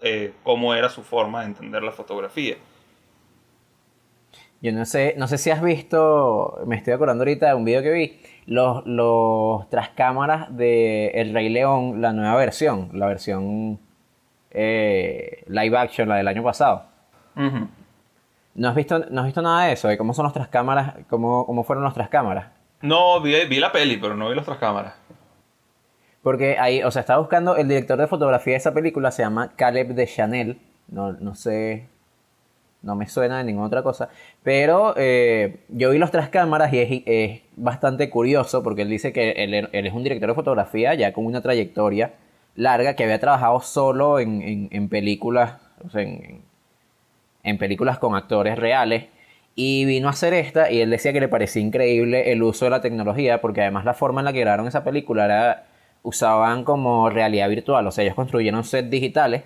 S1: eh, cómo era su forma de entender la fotografía.
S2: Yo no sé, no sé si has visto, me estoy acordando ahorita de un video que vi, los, los tras cámaras de El Rey León, la nueva versión, la versión eh, live action, la del año pasado. ¿No has visto, no has visto nada de eso? ¿De cómo son nuestras cámaras? ¿Cómo, cómo fueron nuestras cámaras?
S1: No, vi, vi la peli, pero no vi las otras cámaras.
S2: Porque ahí, o sea, estaba buscando, el director de fotografía de esa película se llama Caleb de Chanel. No, no sé, no me suena de ninguna otra cosa. Pero eh, yo vi las otras cámaras y es, es bastante curioso porque él dice que él, él es un director de fotografía ya con una trayectoria larga que había trabajado solo en, en- en películas, o sea, en, en películas con actores reales. Y vino a hacer esta y él decía que le parecía increíble el uso de la tecnología porque además la forma en la que grabaron esa película era, usaban como realidad virtual, o sea, ellos construyeron sets digitales,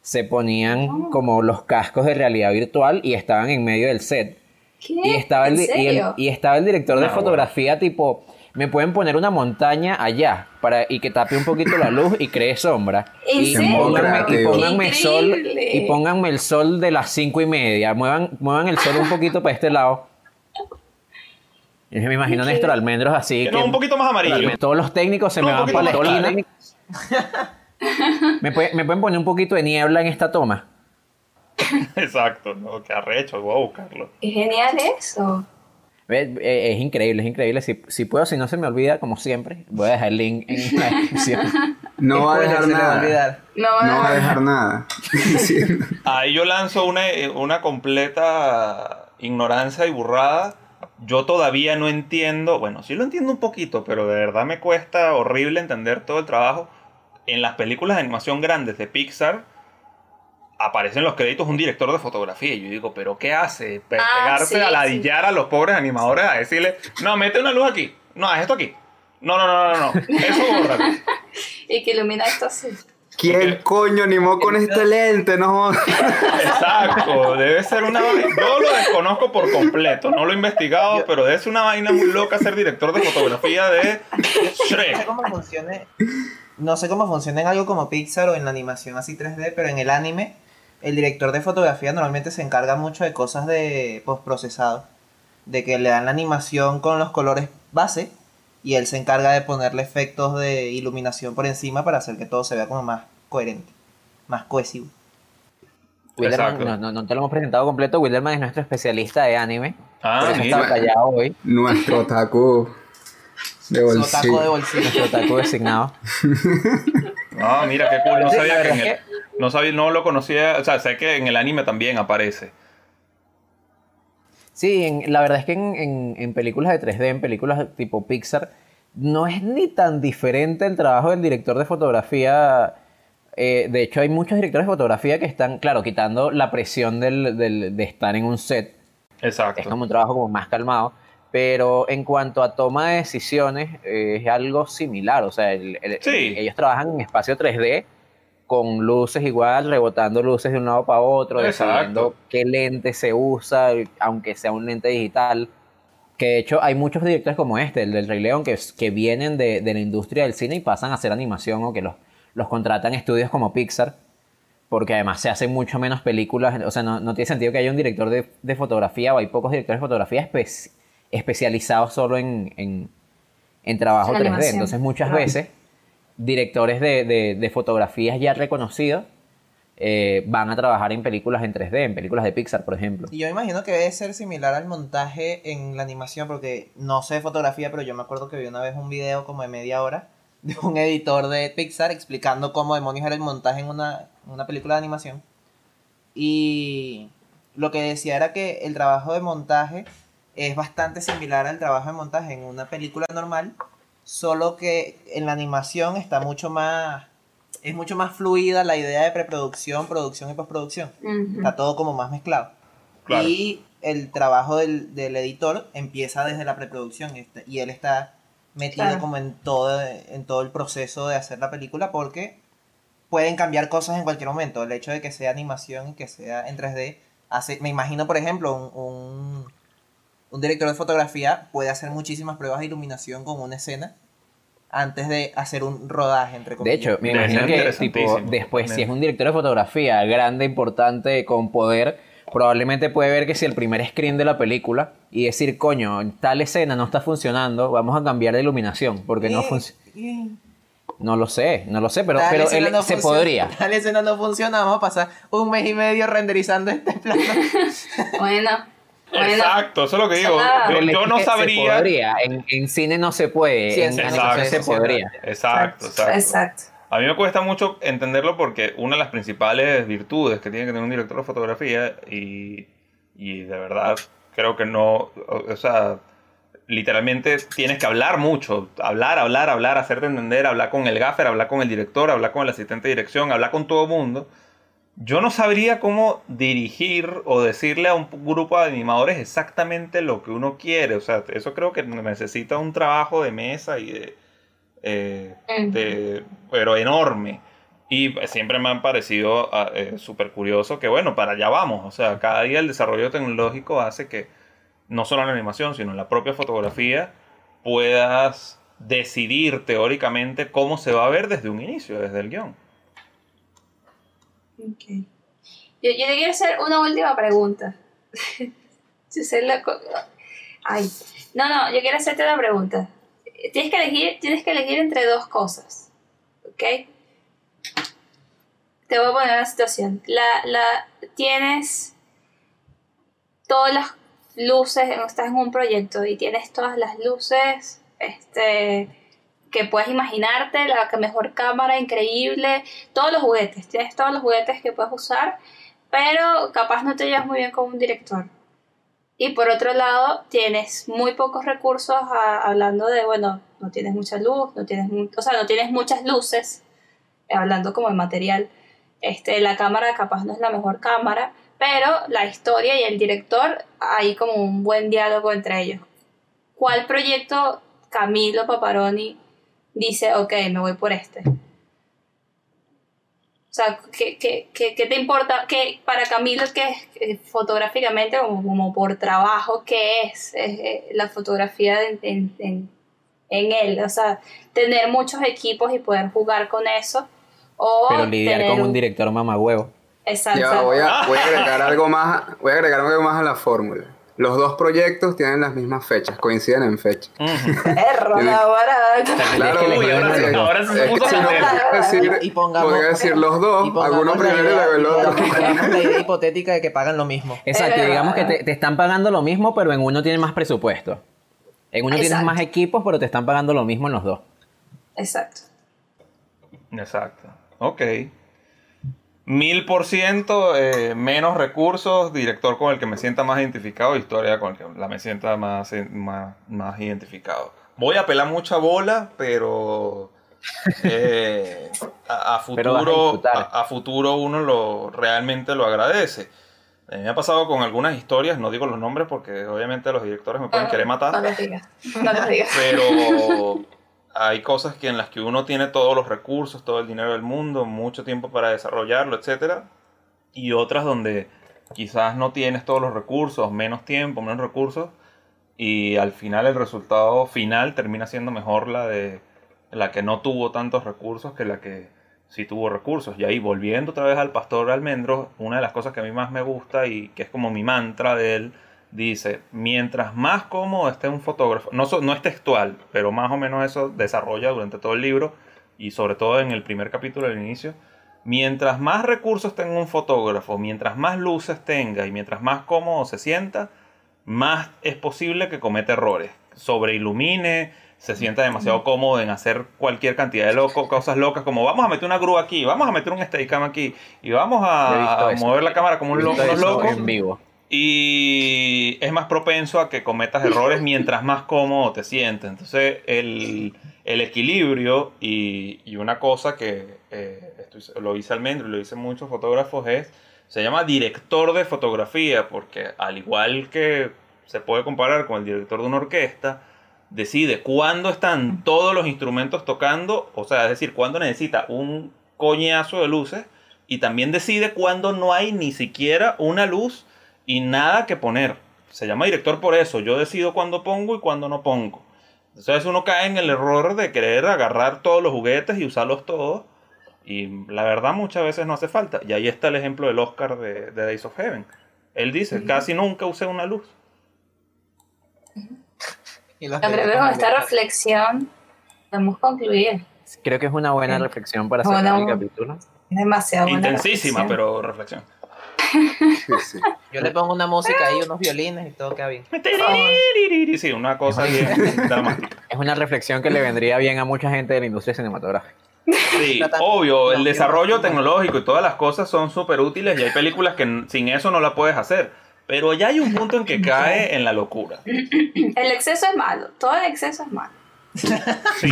S2: se ponían como los cascos de realidad virtual y estaban en medio del set.
S4: ¿Qué?
S2: Y estaba, el,
S4: ¿En
S2: di- y, el,
S4: serio?
S2: y estaba el director de
S1: Nah,
S2: fotografía tipo, me pueden poner una montaña allá para, y que tape un poquito la luz y cree sombra.
S4: ¿En
S2: y,
S4: serio?
S2: pónganme, y sol
S4: Increíble.
S2: y pónganme el sol de las cinco y media. Muevan, muevan el sol un poquito para este lado. Y me imagino
S4: Qué-
S2: Néstor Almendros así.
S1: Que
S2: que-
S1: no, un poquito más amarillo.
S2: todos los técnicos se
S1: No,
S2: me van para la esquina. (laughs) ¿Me, puede- ¿Me pueden poner un poquito de niebla en esta toma? (laughs)
S1: Exacto, no, qué arrecho, voy a buscarlo.
S4: Es genial eso.
S2: Ve, eh, Es increíble, es increíble. Si, si puedo, si no se me olvida, como siempre, voy a dejar el link en la descripción. (laughs)
S3: No va a dejar
S5: se le va
S3: nada.
S4: No,
S3: No va a dejar nada. (laughs)
S1: Ahí yo lanzo una, una completa ignorancia y burrada. Yo todavía no entiendo, bueno, sí lo entiendo un poquito, pero de verdad me cuesta horrible entender todo el trabajo. En las películas de animación grandes de Pixar aparecen los créditos un director de fotografía. Y yo digo, ¿pero qué hace? Pe-
S4: Ah,
S1: Pegarse
S4: sí,
S1: a ladillar a los pobres animadores a decirle, no, mete una luz aquí, no, haz esto aquí. No, no, no, no, no, eso bórralo. (laughs)
S4: Y que ilumina esto así.
S3: ¿Quién coño animó con este lente? No.
S1: Exacto, debe ser una vaina. Yo lo desconozco por completo, no lo he investigado, pero debe ser una vaina muy loca ser director de fotografía de
S5: No sé
S1: Shrek.
S5: cómo funcione. No sé cómo funciona en algo como Pixar o en la animación así 3D, pero en el anime, el director de fotografía normalmente se encarga mucho de cosas de postprocesado. De que le dan la animación con los colores base y él se encarga de ponerle efectos de iluminación por encima para hacer que todo se vea como más coherente, más cohesivo.
S2: Wilderman,
S1: Exacto.
S2: no, no, no te lo hemos presentado completo. Wilderman es nuestro especialista de anime.
S1: Ah,
S2: por eso está callado hoy.
S3: Nuestro (laughs) otaku de bolsillo.
S5: taco de bolsillo.
S2: Nuestro otaku designado. (laughs)
S1: Ah, mira qué cool, no sabía que en
S2: verdad
S1: el, no sabía, no lo conocía, o sea, sé que en el anime también aparece.
S2: Sí, en- la verdad es que en, en- en películas de 3D, en películas tipo Pixar, no es ni tan diferente el trabajo del director de fotografía. Eh, de hecho, hay muchos directores de fotografía que están, claro, quitando la presión del- del- de estar en un set.
S1: Exacto.
S2: Es como un trabajo como más calmado. Pero en cuanto a toma de decisiones, eh, es algo similar. O sea, el- el-
S1: Sí.
S2: ellos trabajan en espacio 3D con luces igual, rebotando luces de un lado para otro, decidiendo qué lente se usa, aunque sea un lente digital. Que de hecho hay muchos directores como este, el del Rey León, que, que vienen de, de la industria del cine y pasan a hacer animación o que los, los contratan estudios como Pixar. Porque además se hacen mucho menos películas. O sea, no, no tiene sentido que haya un director de, de fotografía o hay pocos directores de fotografía espe- especializados solo en, en, en trabajo
S4: En
S2: 3D.
S4: animación.
S2: Entonces muchas
S4: Claro.
S2: veces directores de, de- de fotografías ya reconocidos eh, van a trabajar en películas en 3D, en películas de Pixar, por ejemplo.
S5: Y yo imagino que debe ser similar al montaje en la animación, porque no sé de fotografía, pero yo me acuerdo que vi una vez un video como de media hora de un editor de Pixar explicando cómo demonios era el montaje en una, en una película de animación. Y lo que decía era que el trabajo de montaje es bastante similar al trabajo de montaje en una película normal, solo que en la animación está mucho más... Es mucho más fluida la idea de preproducción, producción y postproducción. Está todo como más mezclado.
S1: Claro.
S5: Y el trabajo del, del editor empieza desde la preproducción y, este- y él está metido
S4: Claro.
S5: como en todo, en todo el proceso de hacer la película porque pueden cambiar cosas en cualquier momento. El hecho de que sea animación y que sea en 3D hace, me imagino por ejemplo un, un, un director de fotografía puede hacer muchísimas pruebas de iluminación con una escena antes de hacer un rodaje entre
S2: De
S5: comillas.
S2: hecho, me imagino que tipo, después, si es un director de fotografía grande, importante, con poder, probablemente puede ver que si el primer screen de la película y decir, coño, tal escena no está funcionando, vamos a cambiar de iluminación, porque no funciona.
S5: eh.
S2: No lo sé, no lo sé, pero,
S5: Tal
S2: pero
S5: escena
S2: él-
S5: no
S2: se
S5: funciona,
S2: podría. (laughs)
S5: Tal escena no funciona, vamos a pasar un mes y medio renderizando este plano. (laughs)
S4: Bueno,
S1: Exacto, eso es lo que digo. Yo, no sabría.
S2: podría. En, en cine no se puede.
S5: Sí,
S2: en animación
S1: cine
S2: se podría.
S1: Exacto, exacto.
S4: Exacto.
S1: A mí me cuesta mucho entenderlo porque una de las principales virtudes que tiene que tener un director de fotografía y, y de verdad creo que no, o, o sea, literalmente tienes que hablar mucho, hablar, hablar, hablar, hacerte entender, hablar con el gaffer, hablar con el director, hablar con el asistente de dirección, hablar con todo el mundo. Yo no sabría cómo dirigir o decirle a un grupo de animadores exactamente lo que uno quiere. O sea, eso creo que necesita un trabajo de mesa y de, eh, de- pero enorme. Y siempre me han parecido ah, eh, súper curioso que, bueno, para allá vamos. O sea, cada día el desarrollo tecnológico hace que no solo en la animación, sino en la propia fotografía puedas decidir teóricamente cómo se va a ver desde un inicio, desde el guion.
S4: Ok. Yo, yo te quiero hacer una última pregunta. (laughs) Ay. No, no, yo quiero hacerte una pregunta. Tienes que elegir, tienes que elegir entre dos cosas. ¿Ok? Te voy a poner una situación. La, la, tienes todas las luces, estás en un proyecto y tienes todas las luces este, que puedes imaginarte, la mejor cámara, increíble, todos los juguetes, tienes todos los juguetes que puedes usar, pero capaz no te llevas muy bien con un director. Y por otro lado, tienes muy pocos recursos a- hablando de, bueno, no tienes mucha luz, no tienes, o sea, no tienes muchas luces, eh, hablando como de material. Este, la cámara capaz no es la mejor cámara, pero la historia y el director, hay como un buen diálogo entre ellos. ¿Cuál proyecto Camilo Paparoni dice, ok, me voy por este? O sea, ¿qué, qué, qué, qué te importa? ¿Qué, para Camilo, que es fotográficamente, como, como por trabajo, qué es eh, la fotografía en, en, en, en él? O sea, tener muchos equipos y poder jugar con eso. O
S2: Pero lidiar
S4: tener
S2: con un director mamagüevo.
S4: Exacto.
S3: Ya, voy a, voy a agregar algo más, voy a agregar algo más a la fórmula. Los dos proyectos tienen las mismas fechas, coinciden en fecha. (laughs) Tiene-
S4: la vara.
S3: Claro, uy,
S2: de los
S1: ahora se
S3: es que
S1: puso
S3: si no, decir,
S5: Y pongamos-
S3: podría decir los dos, alguno
S5: la
S3: primero y luego el otro.
S5: la (laughs) idea hipotética de que pagan lo mismo.
S2: Exacto,
S4: Es
S2: digamos que te, te están pagando lo mismo, pero en uno tiene más presupuesto. En uno tienes más equipos, pero te están pagando lo mismo en los dos.
S4: Exacto.
S1: Exacto. Ok. Mil por ciento eh, menos recursos, director con el que me sienta más identificado, historia con el que la me sienta más, eh, más, más identificado. Voy a pelar mucha bola, pero eh, a, (laughs) futuro, a, a futuro uno lo realmente lo agradece. A mí me ha pasado con algunas historias, no digo los nombres porque obviamente los directores me pueden querer matar.
S4: No lo digas. No lo digas.
S1: Pero hay cosas que en las que uno tiene todos los recursos, todo el dinero del mundo, mucho tiempo para desarrollarlo, etcétera, y otras donde quizás no tienes todos los recursos, menos tiempo, menos recursos, y al final el resultado final termina siendo mejor la de la que no tuvo tantos recursos que la que sí tuvo recursos. Y ahí volviendo otra vez al pastor Almendros, una de las cosas que a mí más me gusta y que es como mi mantra de él, dice, mientras más cómodo esté un fotógrafo, no, so- no es textual, pero más o menos eso desarrolla durante todo el libro y sobre todo en el primer capítulo del inicio, mientras más recursos tenga un fotógrafo, mientras más luces tenga y mientras más cómodo se sienta, más es posible que cometa errores, sobreilumine, se sienta demasiado cómodo en hacer cualquier cantidad de loco, cosas locas, como vamos a meter una grúa aquí, vamos a meter un Steadicam aquí y vamos a, mover la cámara como un
S2: He
S1: lo-
S2: visto
S1: unos
S2: eso
S1: locos
S2: en vivo.
S1: Y es más propenso a que cometas errores mientras más cómodo te sientes. Entonces, el, el equilibrio y, y una cosa que eh, estoy- lo hice Almendro y lo dicen muchos fotógrafos es, se llama director de fotografía, porque al igual que se puede comparar con el director de una orquesta, decide cuándo están todos los instrumentos tocando, o sea, es decir, cuándo necesita un coñazo de luces y también decide cuándo no hay ni siquiera una luz y nada que poner. Se llama director por eso. Yo decido cuándo pongo y cuándo no pongo. Entonces uno cae en el error de querer agarrar todos los juguetes y usarlos todos. Y la verdad muchas veces no hace falta. Y ahí está el ejemplo del Oscar de, de Days of Heaven. Él dice, casi nunca usé una luz.
S5: Y los
S4: con esta reflexión podemos concluir.
S2: Creo que es una buena
S4: Sí.
S2: reflexión para
S4: Bueno,
S2: cerrar el capítulo.
S4: Es demasiado buena
S1: Intensísima,
S4: reflexión.
S1: pero reflexión.
S3: Sí, sí. (laughs)
S5: Yo le pongo una música ahí, unos violines y todo queda bien. (laughs)
S1: Sí, una cosa bien (laughs) dramática.
S2: Es una reflexión que le vendría bien a mucha gente de la industria cinematográfica.
S1: Sí, obvio, el desarrollo tecnológico y todas las cosas son súper útiles y hay películas que sin eso no la puedes hacer. Pero ya hay un punto en que cae en la locura. (clears throat)
S4: El exceso es malo, todo el exceso es malo.
S1: Sí,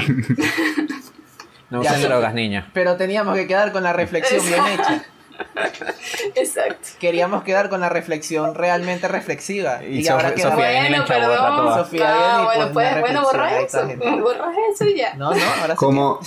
S2: No usen drogas, niños.
S5: Pero teníamos que quedar con la reflexión bien hecha. (laughs)
S4: Exacto.
S5: Queríamos quedar con la reflexión realmente reflexiva. Y,
S2: Y
S5: ahora queda...
S2: Sofía
S4: Bueno, perdón.
S5: Sofía
S4: Ah,
S5: Bien y
S4: bueno,
S5: pues
S4: pues, bueno, borra eso,
S5: está, gente.
S4: borra eso y ya.
S5: No, no, ahora sí.
S3: Como,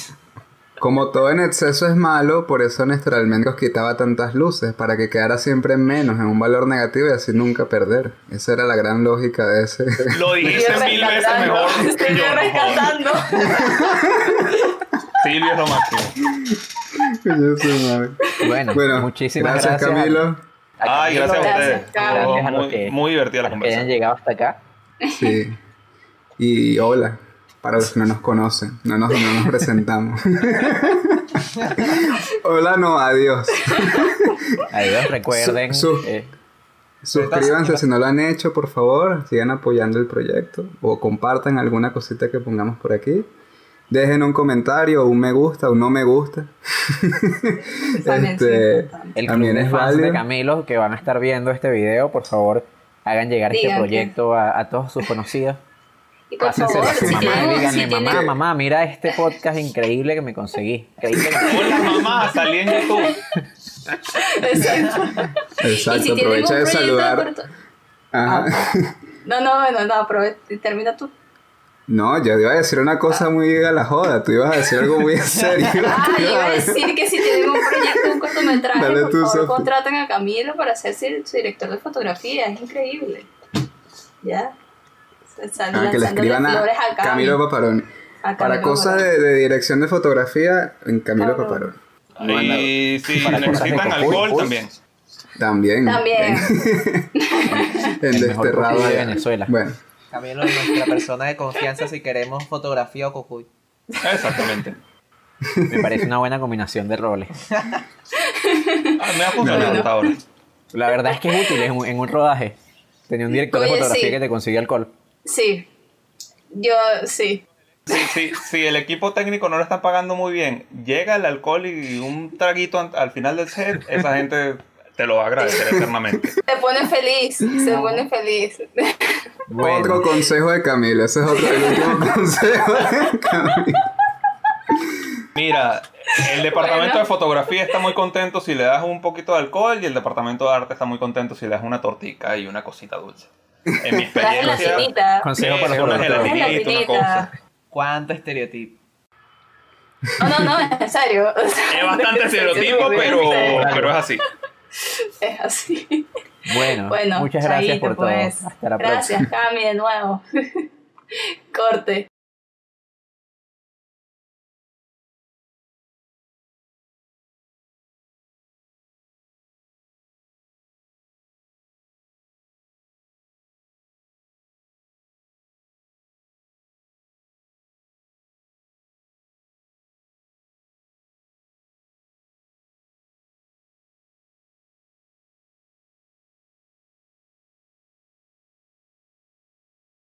S3: como todo en exceso es malo, por eso naturalmente os quitaba tantas luces, para que quedara siempre en menos, en un valor negativo y así nunca perder. Esa era la gran lógica de ese.
S1: lo (laughs) dijiste mil veces mejor que
S4: Estoy
S1: no
S4: rescatando. (laughs)
S1: Silvio es lo máximo. (laughs)
S2: Bueno,
S3: Bueno,
S2: muchísimas
S3: gracias,
S2: gracias.
S3: Camilo.
S2: a
S1: Ay, gracias a ustedes.
S2: Gracias a los
S1: muy,
S2: que-
S1: muy divertida la
S2: que hayan
S1: conversación.
S2: llegado hasta acá.
S3: Sí. Y hola, para los que no nos conocen, no nos, no nos presentamos. (laughs) hola, no, adiós.
S2: Adiós, recuerden.
S3: Su- su-
S2: eh,
S3: Suscríbanse si no lo han hecho, por favor. Sigan apoyando el proyecto. O compartan alguna cosita que pongamos por aquí. Dejen un comentario, un me gusta, un no me gusta. (laughs) Este,
S2: el club
S3: también
S2: de
S3: es
S2: fans de
S3: válido.
S2: Camilo que van a estar viendo este video, por favor, hagan llegar este
S4: que-
S2: proyecto a, a todos sus conocidos.
S4: Y por
S2: Pásenselo
S4: favor,
S2: a su
S4: si
S2: mamá y díganle,
S4: si
S2: mamá,
S4: tienen,
S2: mamá, mira este podcast increíble que me conseguí. Increíble que- (laughs)
S1: Hola mamá, salí en YouTube.
S4: Exacto.
S3: Exacto,
S4: si
S3: aprovecha de saludar. Ajá.
S4: No, no, bueno, no, aprove- termina tú.
S3: No, yo iba a decir una cosa muy a la joda. Tú ibas a decir algo muy en serio.
S4: Ah, (laughs) yo iba a decir que si tienen un proyecto, un cortometraje,
S3: Dale
S4: por
S3: tú,
S4: favor,
S3: Sofi.
S4: contraten a Camilo para ser su director de fotografía. Es increíble. Ya.
S3: Ah, que le escriban a Camilo Paparón.
S4: A
S3: Para
S4: Camilo
S3: cosas de, dirección de fotografía, en Camilo
S4: Paparón.
S3: Paparón.
S1: Y si
S2: Para
S1: necesitan alcohol también.
S3: También.
S4: También. (laughs)
S3: En (laughs)
S2: El mejor
S3: desterrado.
S2: de. Venezuela.
S3: Bueno,
S5: Camilo es nuestra persona de confianza si queremos fotografía o cocuy.
S1: Exactamente. (laughs)
S2: Me parece una buena combinación de roles.
S1: Ah, me ha funcionado hasta ahora.
S2: La verdad es que es útil en un, en un rodaje. Tenía un director de fotografía
S4: sí.
S2: que te consigue alcohol.
S4: Sí. Yo, sí.
S1: Si, el equipo técnico no lo está pagando muy bien, llega el alcohol y un traguito al final del set, esa gente te lo va a agradecer eternamente. (laughs)
S4: Se pone feliz. Se pone feliz.
S2: Bueno,
S3: otro consejo de Camilo. Ese es otro, el último (laughs) consejo de Camilo.
S1: Mira, el departamento
S4: Bueno.
S1: de fotografía está muy contento si le das un poquito de alcohol y el departamento de arte está muy contento si le das una tortica y una cosita dulce. En mi experiencia,
S2: consejo para los
S1: una gelatinita, una cosa.
S5: ¿Cuánto estereotipo?
S4: No, no, no, en serio.
S1: Es bastante estereotipo, pero, pero es así. (laughs)
S4: Es así.
S2: bueno,
S4: Bueno,
S2: muchas gracias
S4: chaito,
S2: por todo.
S4: pues.
S2: Hasta la próxima.
S4: Gracias, Cami, de nuevo. (laughs) Corte.